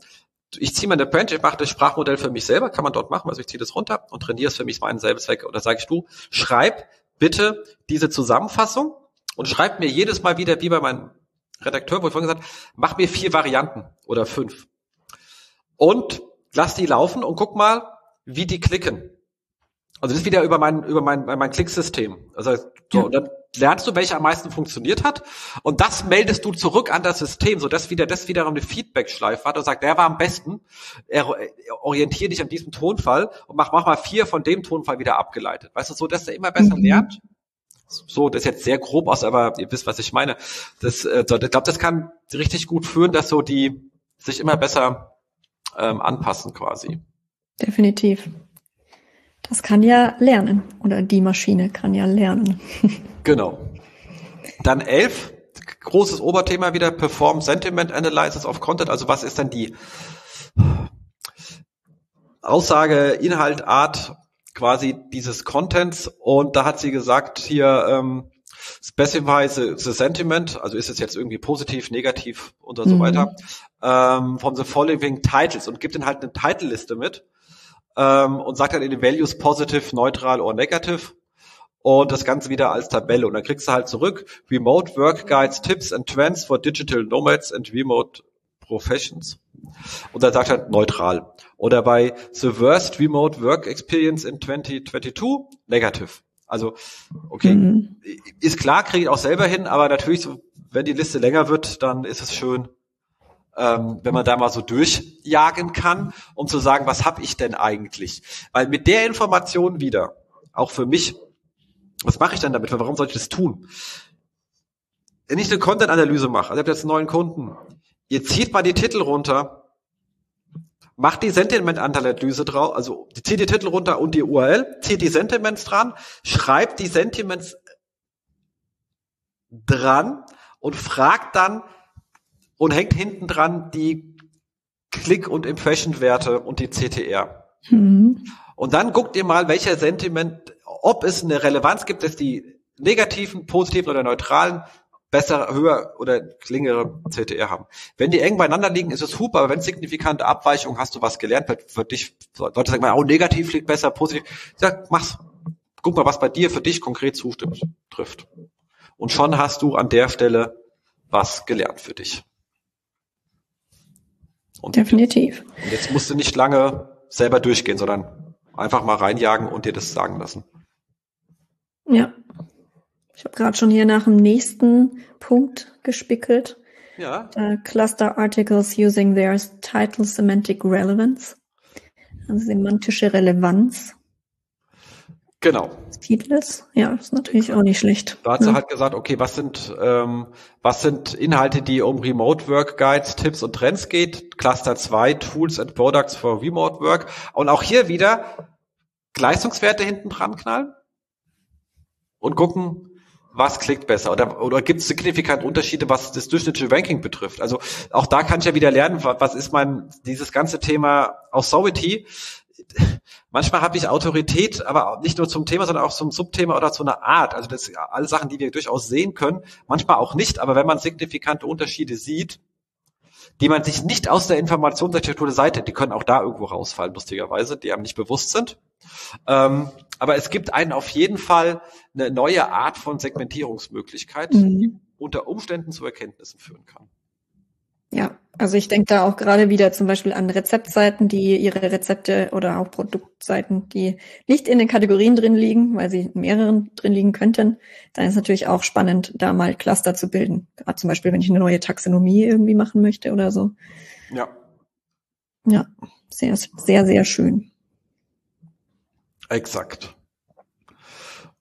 ich ziehe meine Branch, ich mache das Sprachmodell für mich selber, kann man dort machen, also ich ziehe das runter und trainiere es für mich meinen selben Zweck. Oder sage ich du, schreib bitte diese Zusammenfassung und schreib mir jedes Mal wieder, wie bei meinem Redakteur, wo ich vorhin gesagt mach mir vier Varianten oder fünf. Und lass die laufen und guck mal, wie die klicken. Also das ist wieder über mein, über mein, mein Klicksystem. Also so, ja. dann lernst du, welcher am meisten funktioniert hat. Und das meldest du zurück an das System, sodass wieder das wiederum eine Feedback-Schleife hat und sagt, der war am besten. Er, er orientiere dich an diesem Tonfall und mach, mach mal vier von dem Tonfall wieder abgeleitet. Weißt du, so, dass er immer besser mhm. lernt. So, das ist jetzt sehr grob aus, aber ihr wisst, was ich meine. Das, äh, so, ich glaube, das kann richtig gut führen, dass so die sich immer besser ähm, anpassen quasi. Definitiv. Das kann ja lernen oder die Maschine kann ja lernen. genau. Dann elf, großes Oberthema wieder, Perform Sentiment Analysis of Content. Also was ist denn die Aussage, Inhalt, Art quasi dieses Contents? Und da hat sie gesagt hier, ähm, specify the, the sentiment, also ist es jetzt irgendwie positiv, negativ und so mhm. weiter, ähm, from the following titles und gibt dann halt eine Title-Liste mit ähm, und sagt dann in den Values positive, neutral oder negative und das Ganze wieder als Tabelle. Und dann kriegst du halt zurück Remote Work Guides, Tips and Trends for Digital Nomads and Remote Professions. Und dann sagt er neutral. Oder bei The Worst Remote Work Experience in 2022, negative. Also, okay, mhm. ist klar, kriege ich auch selber hin, aber natürlich, wenn die Liste länger wird, dann ist es schön, ähm, wenn man da mal so durchjagen kann, um zu sagen, was habe ich denn eigentlich? Weil mit der Information wieder, auch für mich, was mache ich denn damit? Warum soll ich das tun? Wenn ich eine Content-Analyse mache, also ich habe jetzt einen neuen Kunden, ihr zieht mal die Titel runter, macht die Sentiment-Analyse drauf, also zieht die Titel runter und die URL, zieht die Sentiments dran, schreibt die Sentiments dran und fragt dann, und hängt hinten dran die Klick- und Impression-Werte und die CTR. Mhm. Und dann guckt ihr mal, welcher Sentiment, ob es eine Relevanz gibt, dass die negativen, positiven oder neutralen besser, höher oder klingere CTR haben. Wenn die eng beieinander liegen, ist es super, aber wenn signifikante Abweichung hast du was gelernt, für, für dich, Leute sagen mal, oh, negativ liegt besser, positiv. Sag, mach's. Guck mal, was bei dir für dich konkret zustimmt, trifft. Und schon hast du an der Stelle was gelernt für dich. Und Definitiv. Und jetzt musst du nicht lange selber durchgehen, sondern einfach mal reinjagen und dir das sagen lassen. Ja. Ich habe gerade schon hier nach dem nächsten Punkt gespickelt. Ja. Uh, cluster Articles using their title semantic relevance. Also semantische Relevanz. Genau. Titels. Ja, ist natürlich auch nicht schlecht. Da hat sie ja. halt gesagt, okay, was sind, ähm, was sind Inhalte, die um Remote Work Guides, Tipps und Trends geht? Cluster 2, Tools and Products for Remote Work. Und auch hier wieder Leistungswerte hinten dran knallen und gucken, was klickt besser? Oder, oder gibt es signifikant Unterschiede, was das durchschnittliche Ranking betrifft? Also auch da kann ich ja wieder lernen, was ist mein, dieses ganze Thema Authority. Manchmal habe ich Autorität, aber nicht nur zum Thema, sondern auch zum Subthema oder zu einer Art. Also das sind alle Sachen, die wir durchaus sehen können. Manchmal auch nicht, aber wenn man signifikante Unterschiede sieht, die man sich nicht aus der Informationsarchitektur der Seite, die können auch da irgendwo rausfallen, lustigerweise, die einem nicht bewusst sind. Ähm, aber es gibt einen auf jeden Fall eine neue Art von Segmentierungsmöglichkeit, mhm. die unter Umständen zu Erkenntnissen führen kann. Ja, also ich denke da auch gerade wieder zum Beispiel an Rezeptseiten, die ihre Rezepte oder auch Produktseiten, die nicht in den Kategorien drin liegen, weil sie in mehreren drin liegen könnten. Dann ist natürlich auch spannend, da mal Cluster zu bilden. Gerade zum Beispiel, wenn ich eine neue Taxonomie irgendwie machen möchte oder so. Ja. Ja, sehr, sehr, sehr schön. Exakt.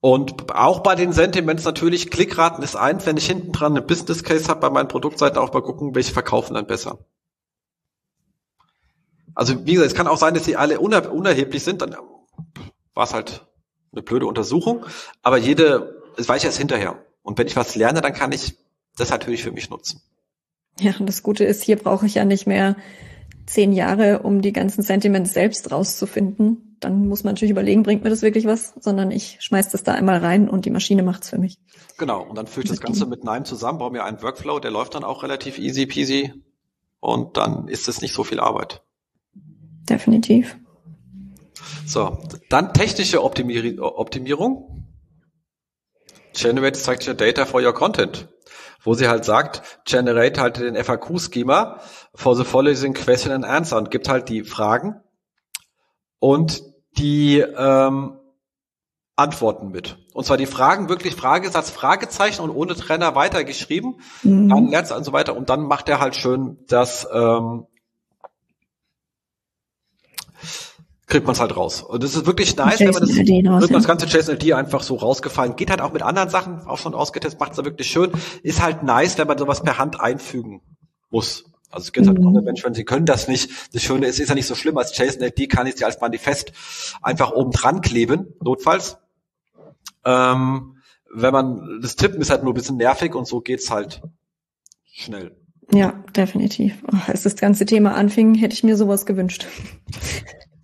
Und auch bei den Sentiments natürlich, Klickraten ist eins, wenn ich hinten dran eine Business Case habe bei meinen Produktseiten, auch mal gucken, welche verkaufen dann besser. Also wie gesagt, es kann auch sein, dass sie alle uner unerheblich sind, dann war es halt eine blöde Untersuchung, aber jede, es weiß ich erst hinterher. Und wenn ich was lerne, dann kann ich das natürlich für mich nutzen. Ja, und das Gute ist, hier brauche ich ja nicht mehr zehn Jahre, um die ganzen Sentiments selbst rauszufinden. Dann muss man natürlich überlegen, bringt mir das wirklich was, sondern ich schmeiß das da einmal rein und die Maschine macht's für mich. Genau, und dann führe ich das Ganze mit NIME zusammen, baue mir einen Workflow, der läuft dann auch relativ easy peasy und dann ist es nicht so viel Arbeit. Definitiv. So, dann technische Optimier Optimierung. Generate structured data for your content wo sie halt sagt, generate halt den FAQ-Schema for the following question and answer und gibt halt die Fragen und die ähm, Antworten mit. Und zwar die Fragen wirklich Fragesatz, Fragezeichen und ohne Trenner weitergeschrieben, mhm. dann lernt und so weiter und dann macht er halt schön das ähm, kriegt man es halt raus. Und das ist wirklich nice, wenn man das, raus, wird ja. das ganze JSON-LD einfach so rausgefallen. Geht halt auch mit anderen Sachen auch schon ausgetestet, macht es da wirklich schön. Ist halt nice, wenn man sowas per Hand einfügen muss. Also es gibt halt mhm. halt Menschen, sie können das nicht. Das Schöne ist, ist ja nicht so schlimm. Als JSON-LD kann ich sie als Manifest einfach oben dran kleben, notfalls. Ähm, wenn man, das Tippen ist halt nur ein bisschen nervig und so geht's halt schnell. Ja, definitiv. Als das ganze Thema anfing, hätte ich mir sowas gewünscht.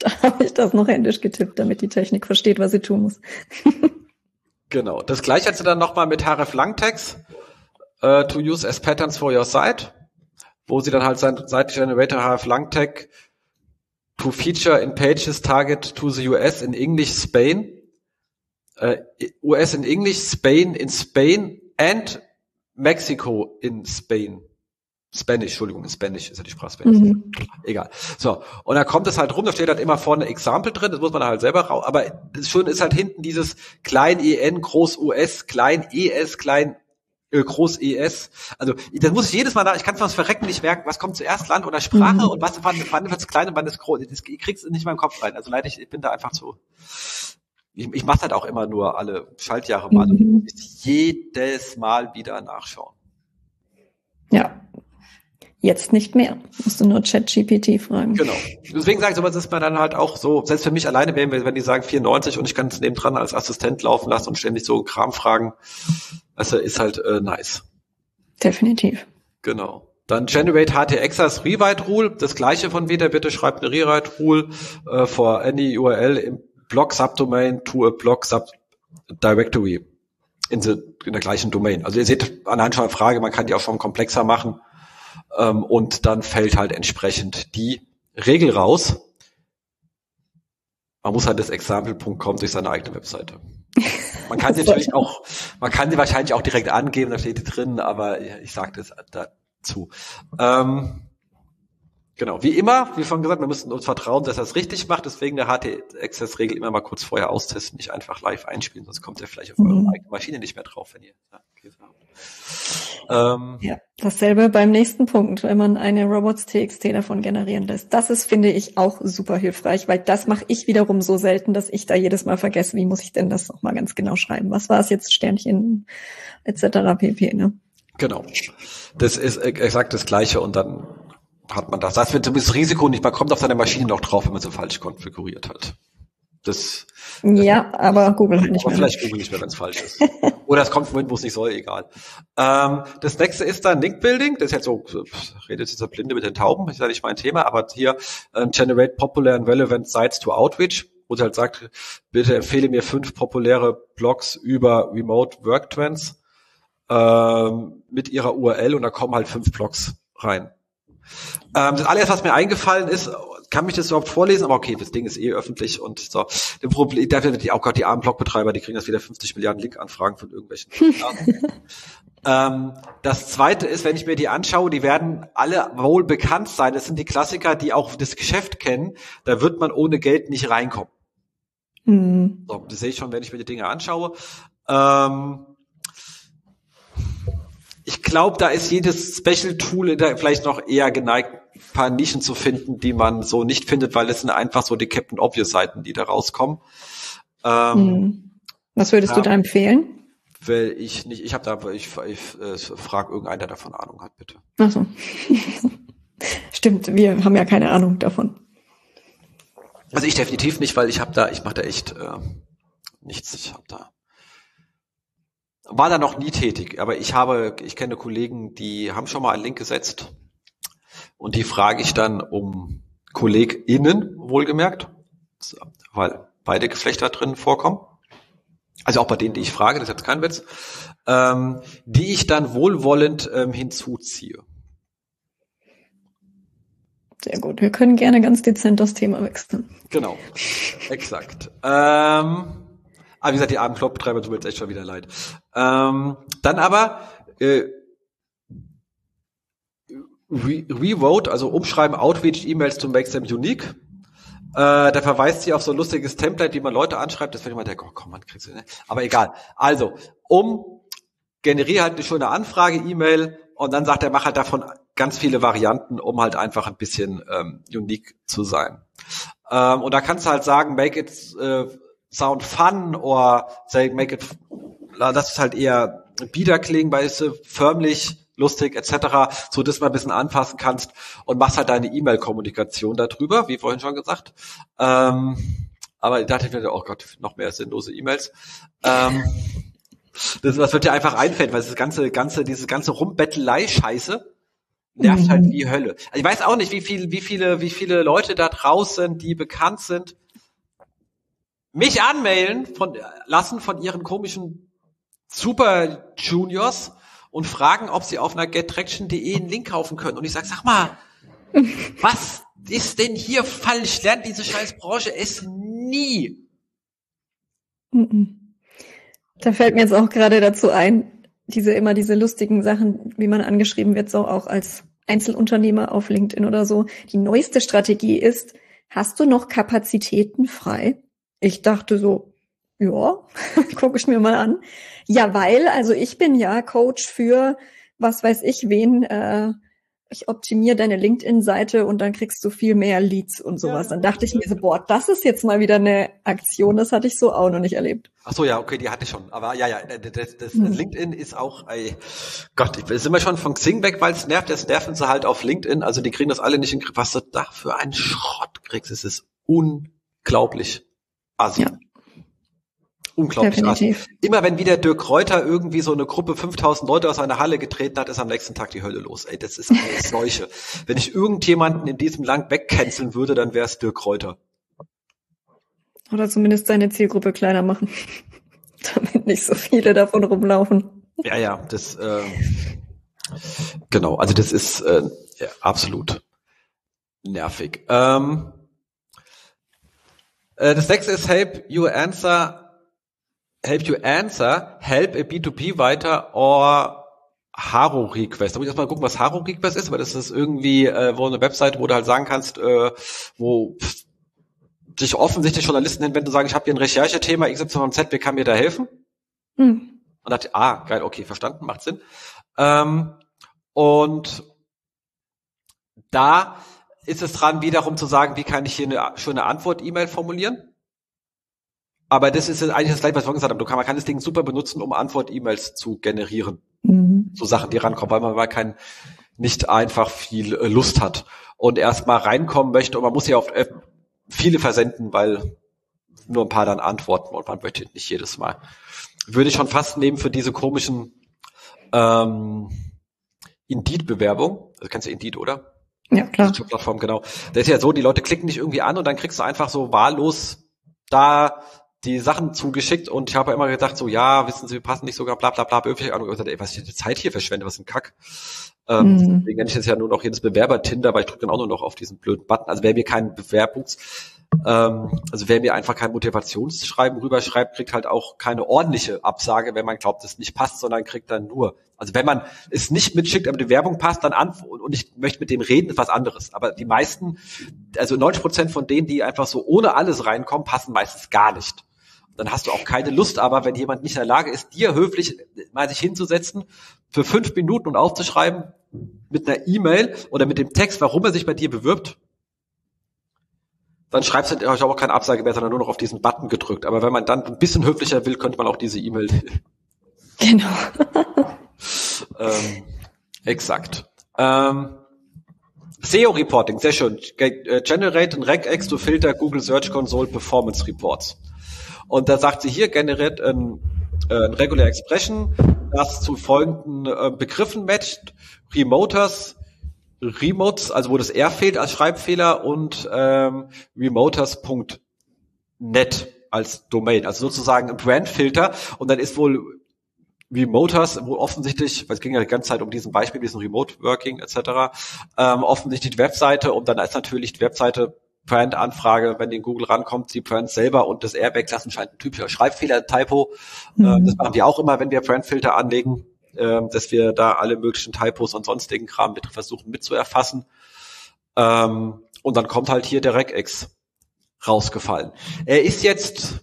Da habe ich das noch händisch getippt, damit die Technik versteht, was sie tun muss. genau. Das gleiche hat sie dann nochmal mit href Langtext uh, to use as patterns for your site, wo sie dann halt sein Site Generator href Langtext to feature in pages target to the US in English Spain, uh, äh, US in English, Spain in Spain and Mexico in Spain. Spanish, Entschuldigung, Spanish ist ja die Sprache Spanish. Mhm. Egal. So. Und da kommt es halt rum, da steht halt immer vorne Example drin, das muss man halt selber raus. Aber das Schöne ist halt hinten dieses klein EN, groß US, klein ES, klein groß ES. Also das muss ich jedes Mal da, ich kann es verrecken nicht merken, was kommt zuerst Land oder Sprache mhm. und was wann, wann wird's klein und wann ist groß. Das kriegst du nicht in meinem Kopf rein. Also leider, ich, ich bin da einfach zu. Ich, ich mache halt auch immer nur alle Schaltjahre mal mhm. und jedes Mal wieder nachschauen. Ja, Jetzt nicht mehr. Musst du nur ChatGPT fragen. Genau. Deswegen sage ich, sowas ist man dann halt auch so, selbst für mich alleine, wenn, wenn die sagen 94 und ich kann es nebendran als Assistent laufen lassen und ständig so Kram fragen, also ist halt äh, nice. Definitiv. Genau. Dann Generate HTX als Rewrite Rule. Das gleiche von wieder, bitte schreibt eine Rewrite Rule äh, for any URL im Block Subdomain to a Block Sub Directory in, the, in der gleichen Domain. Also ihr seht anhand schon eine Frage, man kann die auch schon komplexer machen ähm, und dann fällt halt entsprechend die Regel raus. Man muss halt das Example.com durch seine eigene Webseite. Man kann sie natürlich auch, man kann sie wahrscheinlich auch direkt angeben, da steht die drin, aber ich sage das dazu. Ähm, Genau, wie immer, wie schon gesagt, wir müssen uns vertrauen, dass er es richtig macht. Deswegen der HT-Access-Regel immer mal kurz vorher austesten, nicht einfach live einspielen, sonst kommt er vielleicht auf mhm. eure eigene Maschine nicht mehr drauf, wenn ihr ja, okay, ähm, ja, dasselbe beim nächsten Punkt, wenn man eine Robots.txt davon generieren lässt. Das ist, finde ich, auch super hilfreich, weil das mache ich wiederum so selten, dass ich da jedes Mal vergesse, wie muss ich denn das nochmal ganz genau schreiben? Was war es jetzt, Sternchen etc. pp. Ne? Genau. Das ist exakt das Gleiche und dann hat man das. Das wenn das Risiko nicht, man kommt auf seine Maschine noch drauf, wenn man sie falsch konfiguriert hat. Das, ja, aber Google halt nicht aber mehr. Vielleicht Google nicht mehr, wenn es falsch ist. Oder es kommt vom Moment, wo es nicht soll, egal. Ähm, das nächste ist dann Link Building. Das ist jetzt so, redet dieser Blinde mit den Tauben, ist ja nicht mein Thema, aber hier äh, Generate Popular and Relevant Sites to Outreach, wo sie halt sagt, bitte empfehle mir fünf populäre Blogs über Remote Work Trends ähm, mit ihrer URL und da kommen halt fünf Blogs rein. Ähm, das allererste, was mir eingefallen ist, kann mich das überhaupt vorlesen? Aber okay, das Ding ist eh öffentlich und so. Dem Problem, dafür die auch gerade die armen Blogbetreiber, die kriegen das wieder 50 Milliarden Link-Anfragen von irgendwelchen. ähm, das zweite ist, wenn ich mir die anschaue, die werden alle wohl bekannt sein. Das sind die Klassiker, die auch das Geschäft kennen. Da wird man ohne Geld nicht reinkommen. Mhm. So, das sehe ich schon, wenn ich mir die Dinge anschaue. Ähm, glaube, da ist jedes Special Tool vielleicht noch eher geneigt, ein paar Nischen zu finden, die man so nicht findet, weil es sind einfach so die Captain Obvious Seiten, die da rauskommen. Ähm, hm. Was würdest ja, du da empfehlen? Weil ich nicht, ich habe da, ich, ich äh, frage irgendeiner, der davon Ahnung hat, bitte. Ach so. Stimmt, wir haben ja keine Ahnung davon. Also ich definitiv nicht, weil ich habe da, ich mache da echt äh, nichts. Ich habe da war da noch nie tätig, aber ich habe, ich kenne Kollegen, die haben schon mal einen Link gesetzt und die frage ich dann um KollegInnen, wohlgemerkt, weil beide Geflechter drin vorkommen. Also auch bei denen, die ich frage, das ist jetzt kein Witz, ähm, die ich dann wohlwollend ähm, hinzuziehe. Sehr gut. Wir können gerne ganz dezent das Thema wechseln. Genau. Exakt. Ähm, Ah, wie gesagt, die armen Clubbetreiber tut mir jetzt echt schon wieder leid. Ähm, dann aber äh, Re Revote, also umschreiben Outreach-E-Mails make them unique. Äh, da verweist sie auf so ein lustiges Template, wie man Leute anschreibt. Das wird immer der, oh komm, man kriegst du, ne? Aber egal. Also, um generiere halt eine schöne Anfrage-E-Mail und dann sagt er, mach halt davon ganz viele Varianten, um halt einfach ein bisschen ähm, unique zu sein. Ähm, und da kannst du halt sagen, make it äh, sound fun or say make it, lass es halt eher bieder klingen, weil es förmlich lustig etc., so dass man ein bisschen anpassen kannst und machst halt deine E-Mail-Kommunikation darüber, wie vorhin schon gesagt. Ähm, aber ich dachte mir, oh Gott, noch mehr sinnlose E-Mails. Ähm, das, das wird dir einfach einfällt, weil das ganze, ganze, diese ganze Rumbettelei-Scheiße nervt halt mhm. wie Hölle. Also ich weiß auch nicht, wie viel, wie viele, wie viele Leute da draußen, die bekannt sind, mich anmailen von, lassen von ihren komischen Super Juniors und fragen, ob sie auf einer gettraction.de einen Link kaufen können. Und ich sage, sag mal, was ist denn hier falsch? Lernt diese scheiß Branche es nie. Da fällt mir jetzt auch gerade dazu ein, diese immer diese lustigen Sachen, wie man angeschrieben wird, so auch als Einzelunternehmer auf LinkedIn oder so. Die neueste Strategie ist, hast du noch Kapazitäten frei? Ich dachte so, ja, gucke ich mir mal an. Ja, weil, also ich bin ja Coach für was weiß ich wen, äh, ich optimiere deine LinkedIn-Seite und dann kriegst du viel mehr Leads und sowas. Dann dachte ich mir so, boah, das ist jetzt mal wieder eine Aktion, das hatte ich so auch noch nicht erlebt. Ach so, ja, okay, die hatte ich schon. Aber ja, ja, das, das hm. LinkedIn ist auch, ey, Gott, ich sind wir schon von Xing weg, weil es nervt, das nerven sie halt auf LinkedIn. Also die kriegen das alle nicht in den Griff. Was du da für einen Schrott kriegst, es ist unglaublich. Asi. Ja. Unglaublich Definitiv. Asi. Immer wenn wieder Dirk Reuter irgendwie so eine Gruppe 5000 Leute aus einer Halle getreten hat, ist am nächsten Tag die Hölle los. Ey, das ist eine Seuche. wenn ich irgendjemanden in diesem Land wegcanceln würde, dann wäre es Dirk Reuter. Oder zumindest seine Zielgruppe kleiner machen. Damit nicht so viele davon rumlaufen. Ja, ja, das äh, genau, also das ist äh, ja, absolut nervig. Ähm, äh, das nächste ist help you answer, help you answer, help a B2B weiter or Haro Request. Da muss ich erstmal gucken, was Haro Request ist, weil das ist irgendwie äh, wo eine Website, wo du halt sagen kannst, äh, wo sich offensichtlich Journalisten hin, wenn du sagen, ich habe hier ein Recherchethema XYZ, wer kann mir da helfen? Hm. Und dachte, ah, geil, okay, verstanden, macht Sinn. Ähm, und da ist es dran, wiederum zu sagen, wie kann ich hier eine schöne Antwort-E-Mail formulieren. Aber das ist eigentlich das gleiche, was vorhin gesagt habe. Du kann, man kann das Ding super benutzen, um Antwort-E-Mails zu generieren. Mhm. So Sachen, die rankommen, weil man mal kein, nicht einfach viel äh, Lust hat und erstmal reinkommen möchte und man muss ja oft viele versenden, weil nur ein paar dann antworten und man möchte nicht jedes Mal. Würde ich schon fast nehmen für diese komischen ähm, Indeed-Bewerbung. Das kennst du Indeed, oder? Ja, klar. Plattform, genau. Das ist ja so, die Leute klicken dich irgendwie an und dann kriegst du einfach so wahllos da die Sachen zugeschickt und ich habe immer gedacht, so, ja, wissen Sie, wir passen nicht sogar, bla bla bla, öffentlich an und gesagt, ey, was ich die Zeit hier verschwende, was ein Kack. Ähm, mhm. Deswegen nenne ich jetzt ja nur noch jedes Bewerber-Tinder, weil ich drücke dann auch nur noch auf diesen blöden Button. Also wer mir keinen Bewerbungs, also wer mir einfach kein Motivationsschreiben rüberschreibt, kriegt halt auch keine ordentliche Absage, wenn man glaubt, es nicht passt, sondern kriegt dann nur. Also wenn man es nicht mitschickt, aber die Werbung passt, dann an und ich möchte mit dem reden, ist was anderes. Aber die meisten, also 90 Prozent von denen, die einfach so ohne alles reinkommen, passen meistens gar nicht dann hast du auch keine Lust, aber wenn jemand nicht in der Lage ist, dir höflich mal sich hinzusetzen, für fünf Minuten und aufzuschreiben mit einer E-Mail oder mit dem Text, warum er sich bei dir bewirbt, dann schreibst du euch auch keine Absage mehr, sondern nur noch auf diesen Button gedrückt. Aber wenn man dann ein bisschen höflicher will, könnte man auch diese E-Mail. Genau. ähm, exakt. Ähm, SEO-Reporting, sehr schön. Äh, generate and Regex to filter Google Search Console Performance Reports. Und da sagt sie hier, generiert ein, äh, ein Regular Expression, das zu folgenden äh, Begriffen matcht. Remoters, Remotes, also wo das R fehlt als Schreibfehler und ähm, remoters.net als Domain, also sozusagen ein Brandfilter und dann ist wohl Remoters, wo offensichtlich, weil es ging ja die ganze Zeit um diesen Beispiel, diesen Remote Working etc., ähm, offensichtlich die Webseite und dann ist natürlich die Webseite Brand-Anfrage, wenn die in Google rankommt, die Brand selber und das Airbag lassen scheint ein typischer Schreibfehler-Typo. Mhm. Äh, das machen wir auch immer, wenn wir Brandfilter anlegen, äh, dass wir da alle möglichen Typos und sonstigen Kram mit versuchen mitzuerfassen. Ähm, und dann kommt halt hier der Regex rausgefallen. Er ist jetzt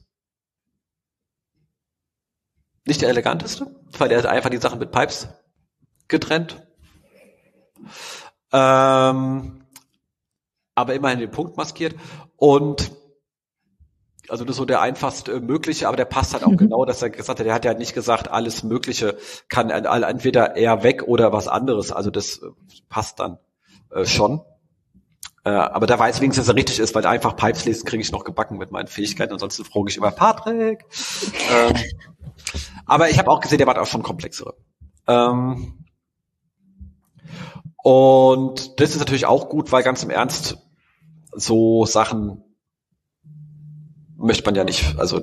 nicht der eleganteste, weil er hat einfach die Sachen mit Pipes getrennt. Ähm, aber immerhin den Punkt maskiert. Und also das ist so der einfachst äh, mögliche, aber der passt halt auch mhm. genau, dass er gesagt hat, er hat ja nicht gesagt, alles Mögliche kann entweder eher weg oder was anderes. Also das äh, passt dann äh, schon. Äh, aber da weiß wenigstens, dass er richtig ist, weil einfach Pipes lesen kriege ich noch gebacken mit meinen Fähigkeiten. Ansonsten frage ich immer Patrick. ähm, aber ich habe auch gesehen, der war auch schon komplexere. Ähm, und das ist natürlich auch gut, weil ganz im Ernst, so Sachen möchte man ja nicht, also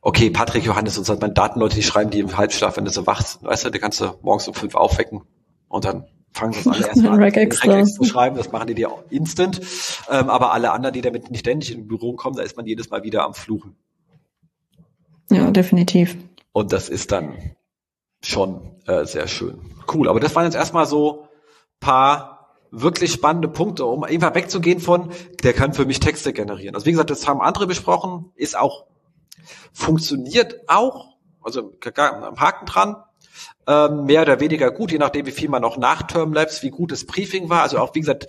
okay, Patrick Johannes und so, meine Datenleute, die schreiben die im Halbschlaf, wenn du so wachst, weißt du, die kannst du morgens um fünf aufwecken und dann fangen sie das alle erstmal an, Regex zu schreiben, das machen die dir auch instant, ähm, aber alle anderen, die damit nicht ständig in Büro kommen, da ist man jedes Mal wieder am Fluchen. Ja, definitiv. Und das ist dann schon äh, sehr schön. Cool, aber das waren jetzt erstmal so paar wirklich spannende Punkte, um einfach wegzugehen von, der kann für mich Texte generieren. Also wie gesagt, das haben andere besprochen, ist auch, funktioniert auch, also am Haken dran, ähm, mehr oder weniger gut, je nachdem, wie viel man noch nach Termlabs, wie gut das Briefing war. Also auch, wie gesagt,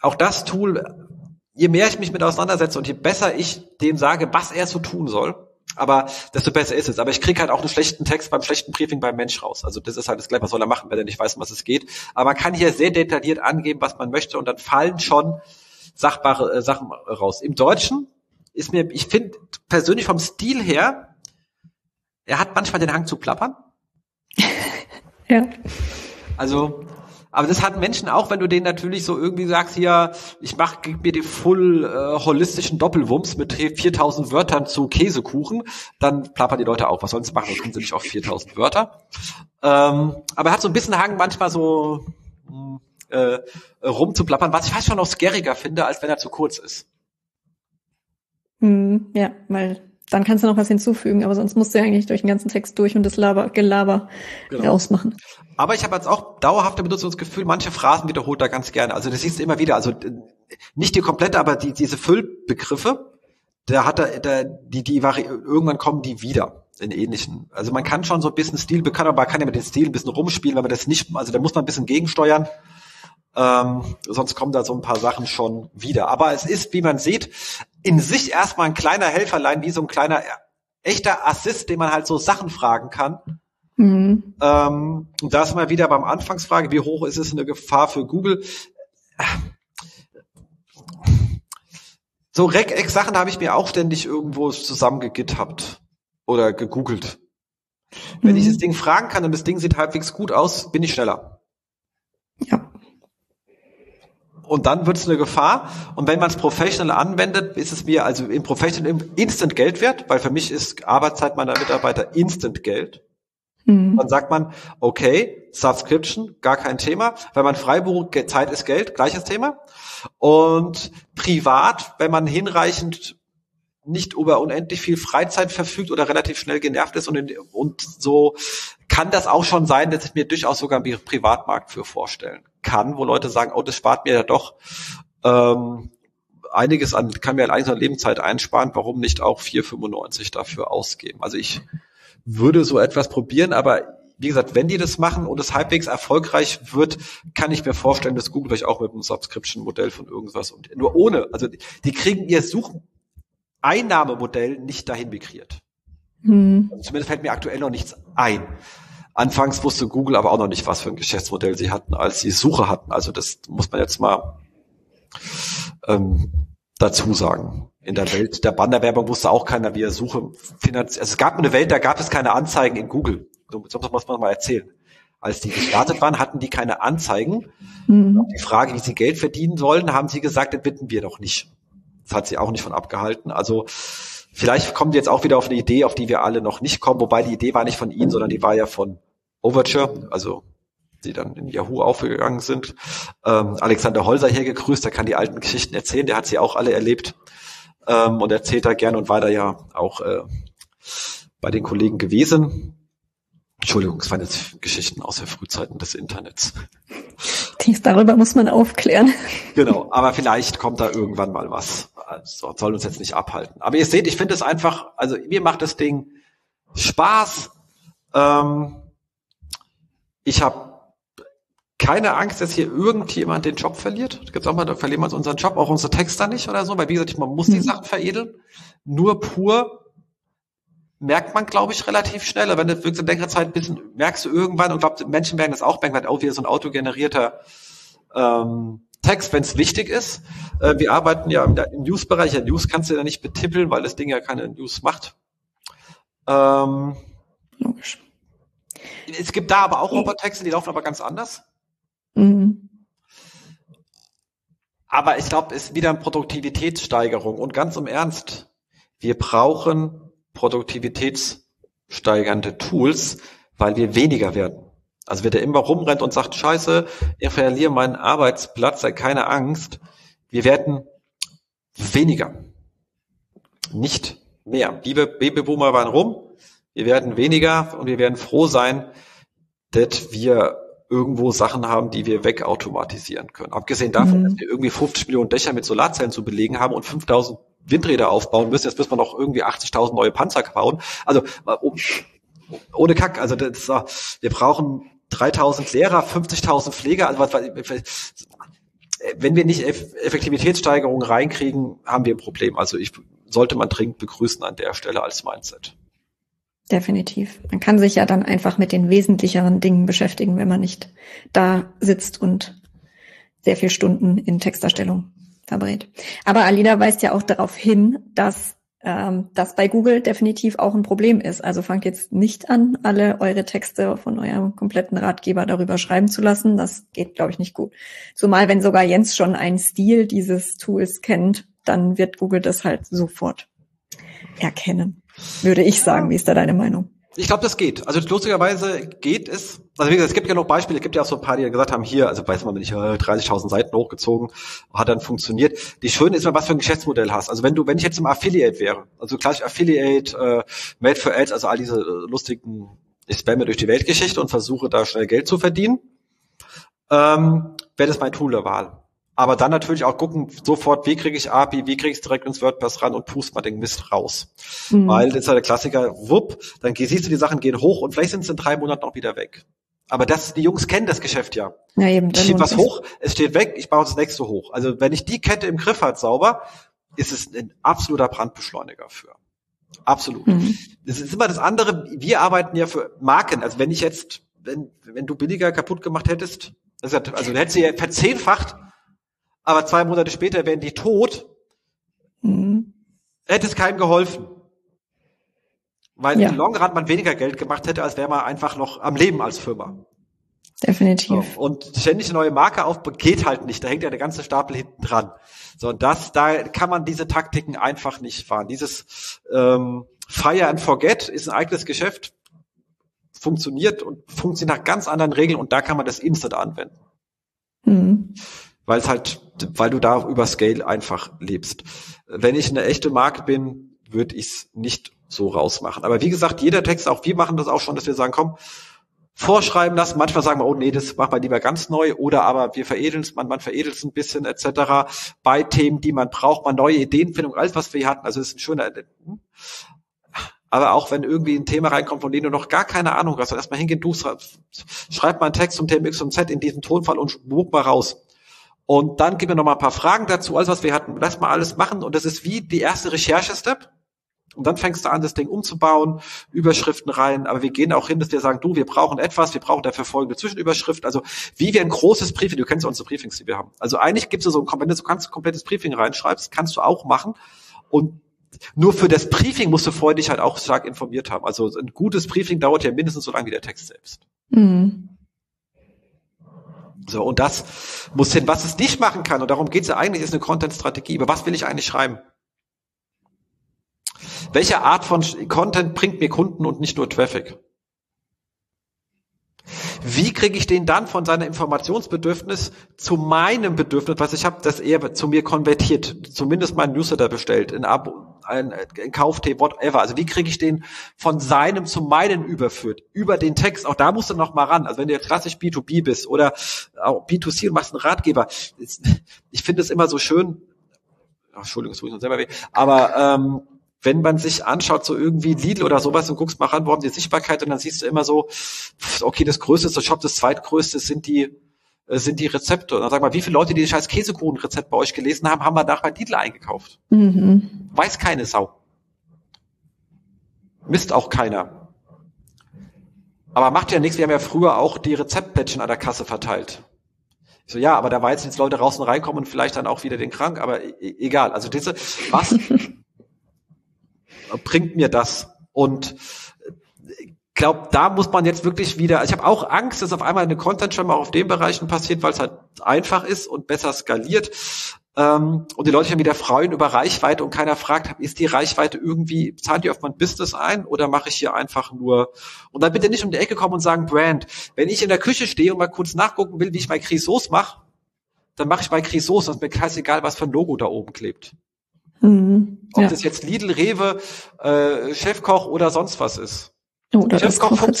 auch das Tool, je mehr ich mich mit auseinandersetze und je besser ich dem sage, was er so tun soll, aber desto besser ist es. Aber ich kriege halt auch einen schlechten Text beim schlechten Briefing beim Mensch raus. Also das ist halt das gleiche, was soll er machen, wenn er nicht weiß, um was es geht. Aber man kann hier sehr detailliert angeben, was man möchte und dann fallen schon sachbare äh, Sachen raus. Im Deutschen ist mir, ich finde persönlich vom Stil her, er hat manchmal den Hang zu plappern. ja. Also aber das hat Menschen auch, wenn du denen natürlich so irgendwie sagst, hier, ich mach, gib mir die full äh, holistischen Doppelwumms mit 4000 Wörtern zu Käsekuchen, dann plappern die Leute auch. Was sie machen? Dann tun sie nicht auf 4000 Wörter. Ähm, aber er hat so ein bisschen Hang manchmal so äh, rumzuplappern, was ich fast schon noch scariger finde, als wenn er zu kurz ist. Hm, ja, weil dann kannst du noch was hinzufügen, aber sonst musst du ja eigentlich durch den ganzen Text durch und das Laber, Gelaber genau. rausmachen. Aber ich habe jetzt auch dauerhafte Benutzungsgefühl, manche Phrasen wiederholt er ganz gerne. Also das siehst du immer wieder. Also nicht die komplette, aber die, diese Füllbegriffe, da hat er, da, die, die irgendwann kommen die wieder in ähnlichen. Also man kann schon so ein bisschen Stil bekannt, aber man kann ja mit dem Stil ein bisschen rumspielen, wenn man das nicht, also da muss man ein bisschen gegensteuern. Ähm, sonst kommen da so ein paar Sachen schon wieder. Aber es ist, wie man sieht, in sich erstmal ein kleiner Helferlein, wie so ein kleiner echter Assist, den man halt so Sachen fragen kann Mhm. Ähm, und da ist mal wieder beim Anfangsfrage, wie hoch ist es eine Gefahr für Google? So Regex-Sachen habe ich mir auch ständig irgendwo zusammengegithabt oder gegoogelt. Wenn mhm. ich das Ding fragen kann und das Ding sieht halbwegs gut aus, bin ich schneller. Ja. Und dann wird es eine Gefahr. Und wenn man es professional anwendet, ist es mir also im Professional instant Geld wert, weil für mich ist Arbeitszeit meiner Mitarbeiter instant Geld. Mhm. Dann sagt man, okay, Subscription, gar kein Thema. Wenn man Freiberuf, Zeit ist Geld, gleiches Thema. Und privat, wenn man hinreichend nicht über unendlich viel Freizeit verfügt oder relativ schnell genervt ist und, in, und so kann das auch schon sein, dass ich mir durchaus sogar einen Privatmarkt für vorstellen kann, wo Leute sagen, oh, das spart mir ja doch ähm, einiges an, kann mir einiges an Lebenszeit einsparen, warum nicht auch 4,95 dafür ausgeben? Also ich würde so etwas probieren, aber wie gesagt, wenn die das machen und es halbwegs erfolgreich wird, kann ich mir vorstellen, dass Google euch auch mit einem Subscription-Modell von irgendwas und nur ohne, also die kriegen ihr Sucheinnahmemodell nicht dahin migriert. Hm. Zumindest fällt mir aktuell noch nichts ein. Anfangs wusste Google aber auch noch nicht, was für ein Geschäftsmodell sie hatten, als sie Suche hatten. Also das muss man jetzt mal ähm, dazu sagen. In der Welt der Bannerwerbung wusste auch keiner, wie er Suche finanziert. Also es gab eine Welt, da gab es keine Anzeigen in Google. So muss man mal erzählen. Als die gestartet waren, hatten die keine Anzeigen. Mhm. Die Frage, wie sie Geld verdienen sollen, haben sie gesagt, das bitten wir doch nicht. Das hat sie auch nicht von abgehalten. Also vielleicht kommen die jetzt auch wieder auf eine Idee, auf die wir alle noch nicht kommen. Wobei die Idee war nicht von ihnen, sondern die war ja von Overture, also die dann in Yahoo aufgegangen sind. Ähm, Alexander Holzer hier gegrüßt, der kann die alten Geschichten erzählen, der hat sie auch alle erlebt ähm, und erzählt da gerne und war da ja auch äh, bei den Kollegen gewesen. Entschuldigung, es waren jetzt Geschichten aus der Frühzeiten des Internets. Dies, darüber muss man aufklären. Genau, aber vielleicht kommt da irgendwann mal was. Also, soll uns jetzt nicht abhalten. Aber ihr seht, ich finde es einfach, also mir macht das Ding Spaß. Ähm, ich habe keine Angst, dass hier irgendjemand den Job verliert. Da gibt's auch mal, da verlieren wir unseren Job, auch unsere Texter nicht oder so, weil wie gesagt, man muss die mhm. Sachen veredeln. Nur pur merkt man, glaube ich, relativ schnell. Aber wenn du wirklich in längerer Zeit ein bisschen merkst du irgendwann und glaube, Menschen werden das auch merken, auch wieder so ein autogenerierter ähm, Text, wenn es wichtig ist. Äh, wir arbeiten ja im, im News-Bereich. Ja, News kannst du ja nicht betippeln, weil das Ding ja keine News macht. Ähm, Logisch. Es gibt da aber auch Robotertexte, die laufen aber ganz anders. Mhm. Aber ich glaube, es ist wieder eine Produktivitätssteigerung. Und ganz im Ernst, wir brauchen produktivitätssteigernde Tools, weil wir weniger werden. Also wer da immer rumrennt und sagt, scheiße, ich verliere meinen Arbeitsplatz, sei keine Angst. Wir werden weniger. Nicht mehr. Liebe Babyboomer waren rum. Wir werden weniger und wir werden froh sein, dass wir irgendwo Sachen haben, die wir wegautomatisieren können. Abgesehen davon, mhm. dass wir irgendwie 50 Millionen Dächer mit Solarzellen zu belegen haben und 5000 Windräder aufbauen müssen. Jetzt müssen wir noch irgendwie 80.000 neue Panzer bauen. Also ohne Kack. Also das, wir brauchen 3000 Lehrer, 50.000 Pfleger. Also wenn wir nicht Effektivitätssteigerungen reinkriegen, haben wir ein Problem. Also ich sollte man dringend begrüßen an der Stelle als Mindset. Definitiv. Man kann sich ja dann einfach mit den wesentlicheren Dingen beschäftigen, wenn man nicht da sitzt und sehr viel Stunden in Texterstellung verbrät. Aber Alina weist ja auch darauf hin, dass ähm, das bei Google definitiv auch ein Problem ist. Also fangt jetzt nicht an, alle eure Texte von eurem kompletten Ratgeber darüber schreiben zu lassen. Das geht, glaube ich, nicht gut. Zumal wenn sogar Jens schon einen Stil dieses Tools kennt, dann wird Google das halt sofort erkennen würde ich sagen. Wie ist da deine Meinung? Ich glaube, das geht. Also lustigerweise geht es. Also wie gesagt, es gibt ja noch Beispiele, es gibt ja auch so ein paar, die gesagt haben, hier, also weiß man, wenn ich 30.000 Seiten hochgezogen, hat dann funktioniert. Die Schöne ist mal, was für ein Geschäftsmodell hast. Also wenn du, wenn ich jetzt im Affiliate wäre, also gleich Affiliate, äh, Made for Ads, also all diese äh, lustigen, ich spamme durch die Weltgeschichte und versuche da schnell Geld zu verdienen, ähm, wäre das mein Tool der Wahl. Aber dann natürlich auch gucken, sofort, wie kriege ich API, wie kriege ich es direkt ins WordPress ran und pust mal den Mist raus. Mhm. Weil das ist ja der Klassiker, wupp, dann siehst du, die Sachen gehen hoch und vielleicht sind sie in drei Monaten auch wieder weg. Aber das, die Jungs kennen das Geschäft ja. ja eben, ich schiebe was hoch, es steht weg, ich baue das nächste hoch. Also wenn ich die Kette im Griff hat sauber, ist es ein absoluter Brandbeschleuniger für. Absolut. Mhm. Das ist immer das andere. Wir arbeiten ja für Marken. Also wenn ich jetzt, wenn, wenn du billiger kaputt gemacht hättest, also du hättest sie ja verzehnfacht, aber zwei Monate später wären die tot, Mhm. Hätte es keinem geholfen. Weil ja. im Long Run man weniger Geld gemacht hätte, als wäre man einfach noch am Leben als Firma. Definitiv. So, und ständig eine neue Marke auf geht halt nicht. Da hängt ja der ganze Stapel hinten dran. So, und das, da kann man diese Taktiken einfach nicht fahren. Dieses ähm, Fire and Forget ist ein eigenes Geschäft, funktioniert und funktioniert nach ganz anderen Regeln und da kann man das instant anwenden. Mhm. Weil es halt, weil du da über Scale einfach lebst. Wenn ich eine echte Marke bin, würde ich es nicht so rausmachen. Aber wie gesagt, jeder Text, auch wir machen das auch schon, dass wir sagen, komm, vorschreiben lassen. Manchmal sagen wir, oh nee, das machen wir lieber ganz neu oder aber wir veredeln es, man, man veredelt es ein bisschen etc. Bei Themen, die man braucht, man neue Ideenfindung, alles was wir hier hatten. Also es ist ein schöner. Aber auch wenn irgendwie ein Thema reinkommt, von dem du noch gar keine Ahnung hast, dann erstmal hingehen, du schreib mal einen Text zum Thema X und Z in diesem Tonfall und buch mal raus. Und dann gib mir noch mal ein paar Fragen dazu, alles was wir hatten. Lass mal alles machen. Und das ist wie die erste Recherche-Step. Und dann fängst du an, das Ding umzubauen, Überschriften rein. Aber wir gehen auch hin, dass wir sagen, du, wir brauchen etwas, wir brauchen dafür folgende Zwischenüberschrift. Also wie wir ein großes Briefing, du kennst ja unsere Briefings, die wir haben. Also eigentlich gibt es so ein, wenn du so ein komplettes Briefing reinschreibst, kannst du auch machen. Und nur für das Briefing musst du vorher dich halt auch stark informiert haben. Also ein gutes Briefing dauert ja mindestens so lange wie der Text selbst. Mhm. So, und das muss hin. Was es nicht machen kann, und darum geht es ja eigentlich, ist eine Content-Strategie. Aber was will ich eigentlich schreiben? Welche Art von Content bringt mir Kunden und nicht nur Traffic? Wie kriege ich den dann von seiner Informationsbedürfnis zu meinem Bedürfnis, was ich habe, dass er zu mir konvertiert, zumindest mein Newsletter bestellt, in Abo, ein, ein Kauftee, whatever. Also wie kriege ich den von seinem zu meinen überführt? Über den Text. Auch da musst du noch mal ran. Also wenn du jetzt klassisch B2B bist oder auch B2C und machst einen Ratgeber. Ich finde es immer so schön. Ach, Entschuldigung, das ich noch selber weh. Aber ähm, wenn man sich anschaut, so irgendwie Lidl oder sowas und guckst mal ran, wo haben die Sichtbarkeit und dann siehst du immer so, okay, das größte der Shop, das zweitgrößte sind die äh, sind die Rezepte. Und dann sag mal, wie viele Leute, die das scheiß Käsekuchenrezept bei euch gelesen haben, haben wir nach bei Lidl eingekauft? Mhm. Weiß keine Sau. Misst auch keiner. Aber macht ja nichts, wir haben ja früher auch die Rezeptplättchen an der Kasse verteilt. Ich so, ja, aber da war jetzt jetzt Leute raus und reinkommen und vielleicht dann auch wieder den krank, aber e-, e egal. Also diese, was bringt mir das? Und glaube, da muss man jetzt wirklich wieder, ich habe auch Angst, dass auf einmal eine Content schon mal auf den Bereichen passiert, weil es halt einfach ist und besser skaliert. Ähm, und die Leute sich wieder freuen über Reichweite und keiner fragt, ist die Reichweite irgendwie, zahlt die auf mein Business ein oder mache ich hier einfach nur? Und dann bitte nicht um die Ecke kommen und sagen, Brand. Wenn ich in der Küche stehe und mal kurz nachgucken will, wie ich mein Crisauce mache, dann mache ich mein Crisauce, und ist mir scheißegal, was für ein Logo da oben klebt. Mhm, Ob ja. das jetzt Lidl, Rewe, äh, Chefkoch oder sonst was ist. Oder Chefkoch, fun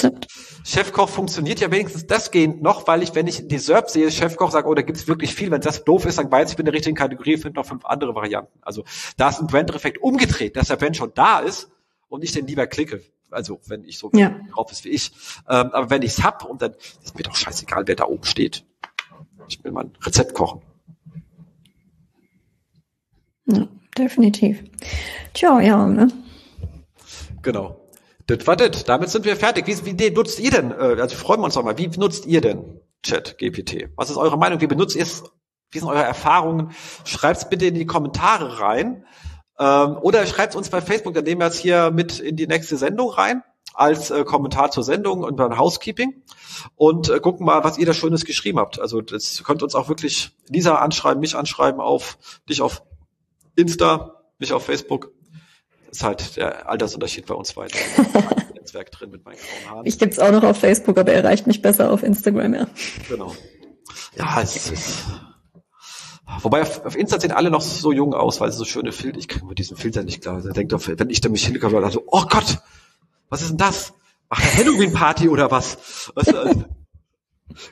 Chefkoch funktioniert ja wenigstens desgehend noch, weil ich, wenn ich die SERP sehe, Chefkoch sage, oh, da gibt's wirklich viel. Wenn das doof ist, dann weiß ich bin in der richtigen Kategorie, finde noch fünf andere Varianten. Also da ist ein Brand-Effekt umgedreht, dass der Brand schon da ist und ich den lieber klicke. Also wenn ich so ja. drauf ist wie ich. Ähm, aber wenn ich's hab und dann ist mir doch scheißegal, wer da oben steht. Ich will mal ein Rezept kochen. Ja definitiv. Tja, ja, ne? Genau. Das war das. Damit sind wir fertig. Wie, wie nutzt ihr denn, äh, also freuen wir uns doch mal, wie nutzt ihr denn Chat GPT? Was ist eure Meinung? Wie benutzt ihr es? Wie sind eure Erfahrungen? Schreibt's bitte in die Kommentare rein. Ähm, oder schreibt uns bei Facebook, dann nehmen wir es hier mit in die nächste Sendung rein als äh, Kommentar zur Sendung und beim Housekeeping und äh, gucken mal, was ihr da Schönes geschrieben habt. Also das könnt uns auch wirklich Lisa anschreiben, mich anschreiben auf dich auf Insta, nicht auf Facebook. Ist halt der Altersunterschied bei uns beiden. Netzwerk drin mit meinen grauen Haaren. Ich gibt's auch noch auf Facebook, aber er erreicht mich besser auf Instagram, ja. Genau. Ja, es ist. Wobei auf, auf Insta sehen alle noch so jung aus, weil sie so schöne Filter, ich kriege mit diesem Filter nicht klar. Er denkt auf, wenn ich da mich hinkomme, dann so, oh Gott, was ist denn das? Ach, eine Halloween-Party oder was? was also,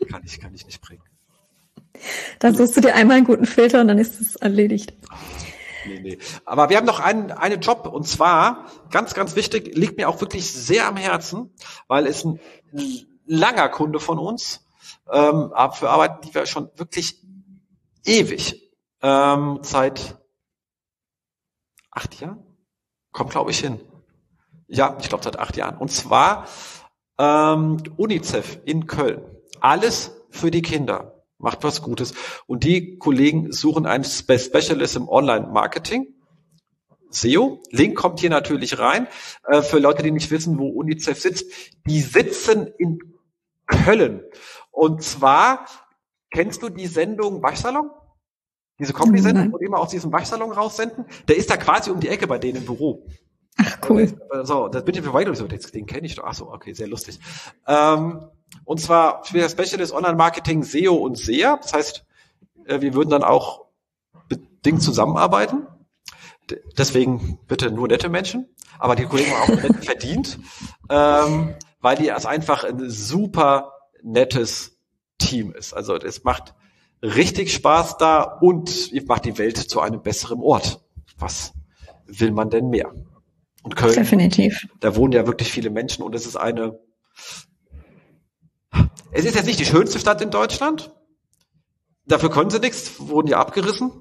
kann ich, kann ich nicht bringen. Dann suchst du dir einmal einen guten Filter und dann ist es erledigt. Nee, nee. Aber wir haben noch einen, einen Job und zwar, ganz, ganz wichtig, liegt mir auch wirklich sehr am Herzen, weil es ein langer Kunde von uns, ähm, für Arbeit, die wir schon wirklich ewig, ähm, seit acht Jahren, kommt glaube ich hin. Ja, ich glaube seit acht Jahren. Und zwar ähm, UNICEF in Köln. Alles für die Kinder macht was Gutes. Und die Kollegen suchen einen Specialist im Online-Marketing SEO. Link kommt hier natürlich rein. Äh, für Leute, die nicht wissen, wo UNICEF sitzt, die sitzen in Köln. Und zwar, kennst du die Sendung Waschsalon? Diese Comedy-Sendung, wo die immer aus diesem Waschsalon raussenden? Der ist da quasi um die Ecke bei denen im Büro. Ach, cool. So, das bin ich für weiter den kenne ich doch. Ach so, okay, sehr lustig. Ähm, und zwar für Specialist Online-Marketing SEO und SEA. Das heißt, äh, wir würden dann auch bedingt zusammenarbeiten. Deswegen bitte nur nette Menschen. Aber die Kollegen haben auch nett verdient, ähm, weil die als einfach ein super nettes Team ist. Also es macht richtig Spaß da und ihr macht die Welt zu einem besseren Ort. Was will man denn mehr? Und Köln, Definitiv. da wohnen ja wirklich viele Menschen und es ist eine, es ist jetzt nicht die schönste Stadt in Deutschland. Dafür können sie nichts, wurden ja abgerissen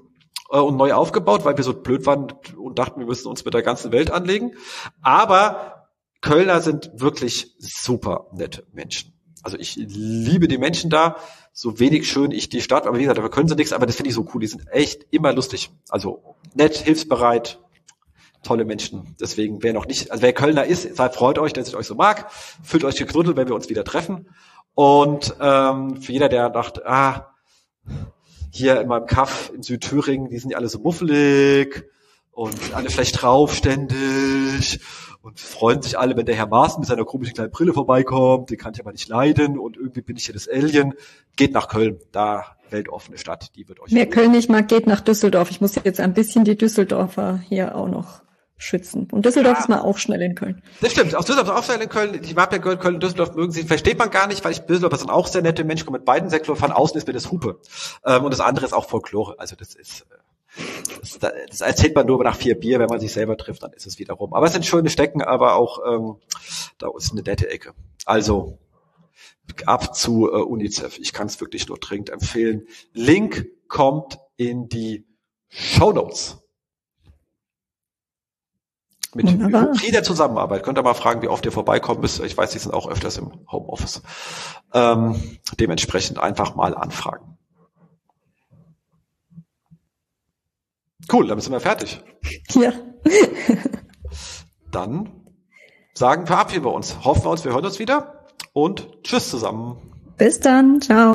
äh, und neu aufgebaut, weil wir so blöd waren und dachten, wir müssen uns mit der ganzen Welt anlegen. Aber Kölner sind wirklich super nette Menschen. Also ich liebe die Menschen da, so wenig schön ich die Stadt, aber wie gesagt, dafür können sie nichts, aber das finde ich so cool. Die sind echt immer lustig. Also nett, hilfsbereit, tolle Menschen. Deswegen, wer noch nicht, also wer Kölner ist, freut euch, dass ich euch so mag. Fühlt euch geknuddelt, wenn wir uns wieder treffen. Und ähm, für jeder, der dachte, ah, hier in meinem Kaff in Südthüringen, die sind ja alle so muffelig und alle vielleicht draufständig und freuen sich alle, wenn der Herr Maaßen mit seiner komischen kleinen Brille vorbeikommt, den kann ich aber nicht leiden und irgendwie bin ich hier das Alien. Geht nach Köln, da weltoffene Stadt, die wird euch. Wer Köln nicht mag, geht nach Düsseldorf. Ich muss jetzt ein bisschen die Düsseldorfer hier auch noch schützen. Und Düsseldorf ja. ist mal auch schnell in Köln. Das stimmt. Aus Düsseldorf ist auch schnell in Köln. Die Map Köln, Köln und Düsseldorf mögen sie, versteht man gar nicht, weil ich Düsseldorf sind auch sehr nette Menschen, kommen mit beiden Sektoren. Von außen ist mir das Hupe. Ähm, und das andere ist auch Folklore. Also das ist, äh, das, das erzählt man nur nach vier Bier, wenn man sich selber trifft, dann ist es wiederum. Aber es sind schöne Stecken, aber auch ähm, da ist eine nette Ecke. Also ab zu äh, UNICEF. Ich kann es wirklich nur dringend empfehlen. Link kommt in die Show Notes mit viel Zusammenarbeit. Könnt ihr mal fragen, wie oft ihr vorbeikommen müsst. Ich weiß, die sind auch öfters im Homeoffice. Ähm, dementsprechend einfach mal anfragen. Cool, dann sind wir fertig. Ja. dann sagen, verabschieden wir uns. Hoffen wir uns, wir hören uns wieder und tschüss zusammen. Bis dann, ciao.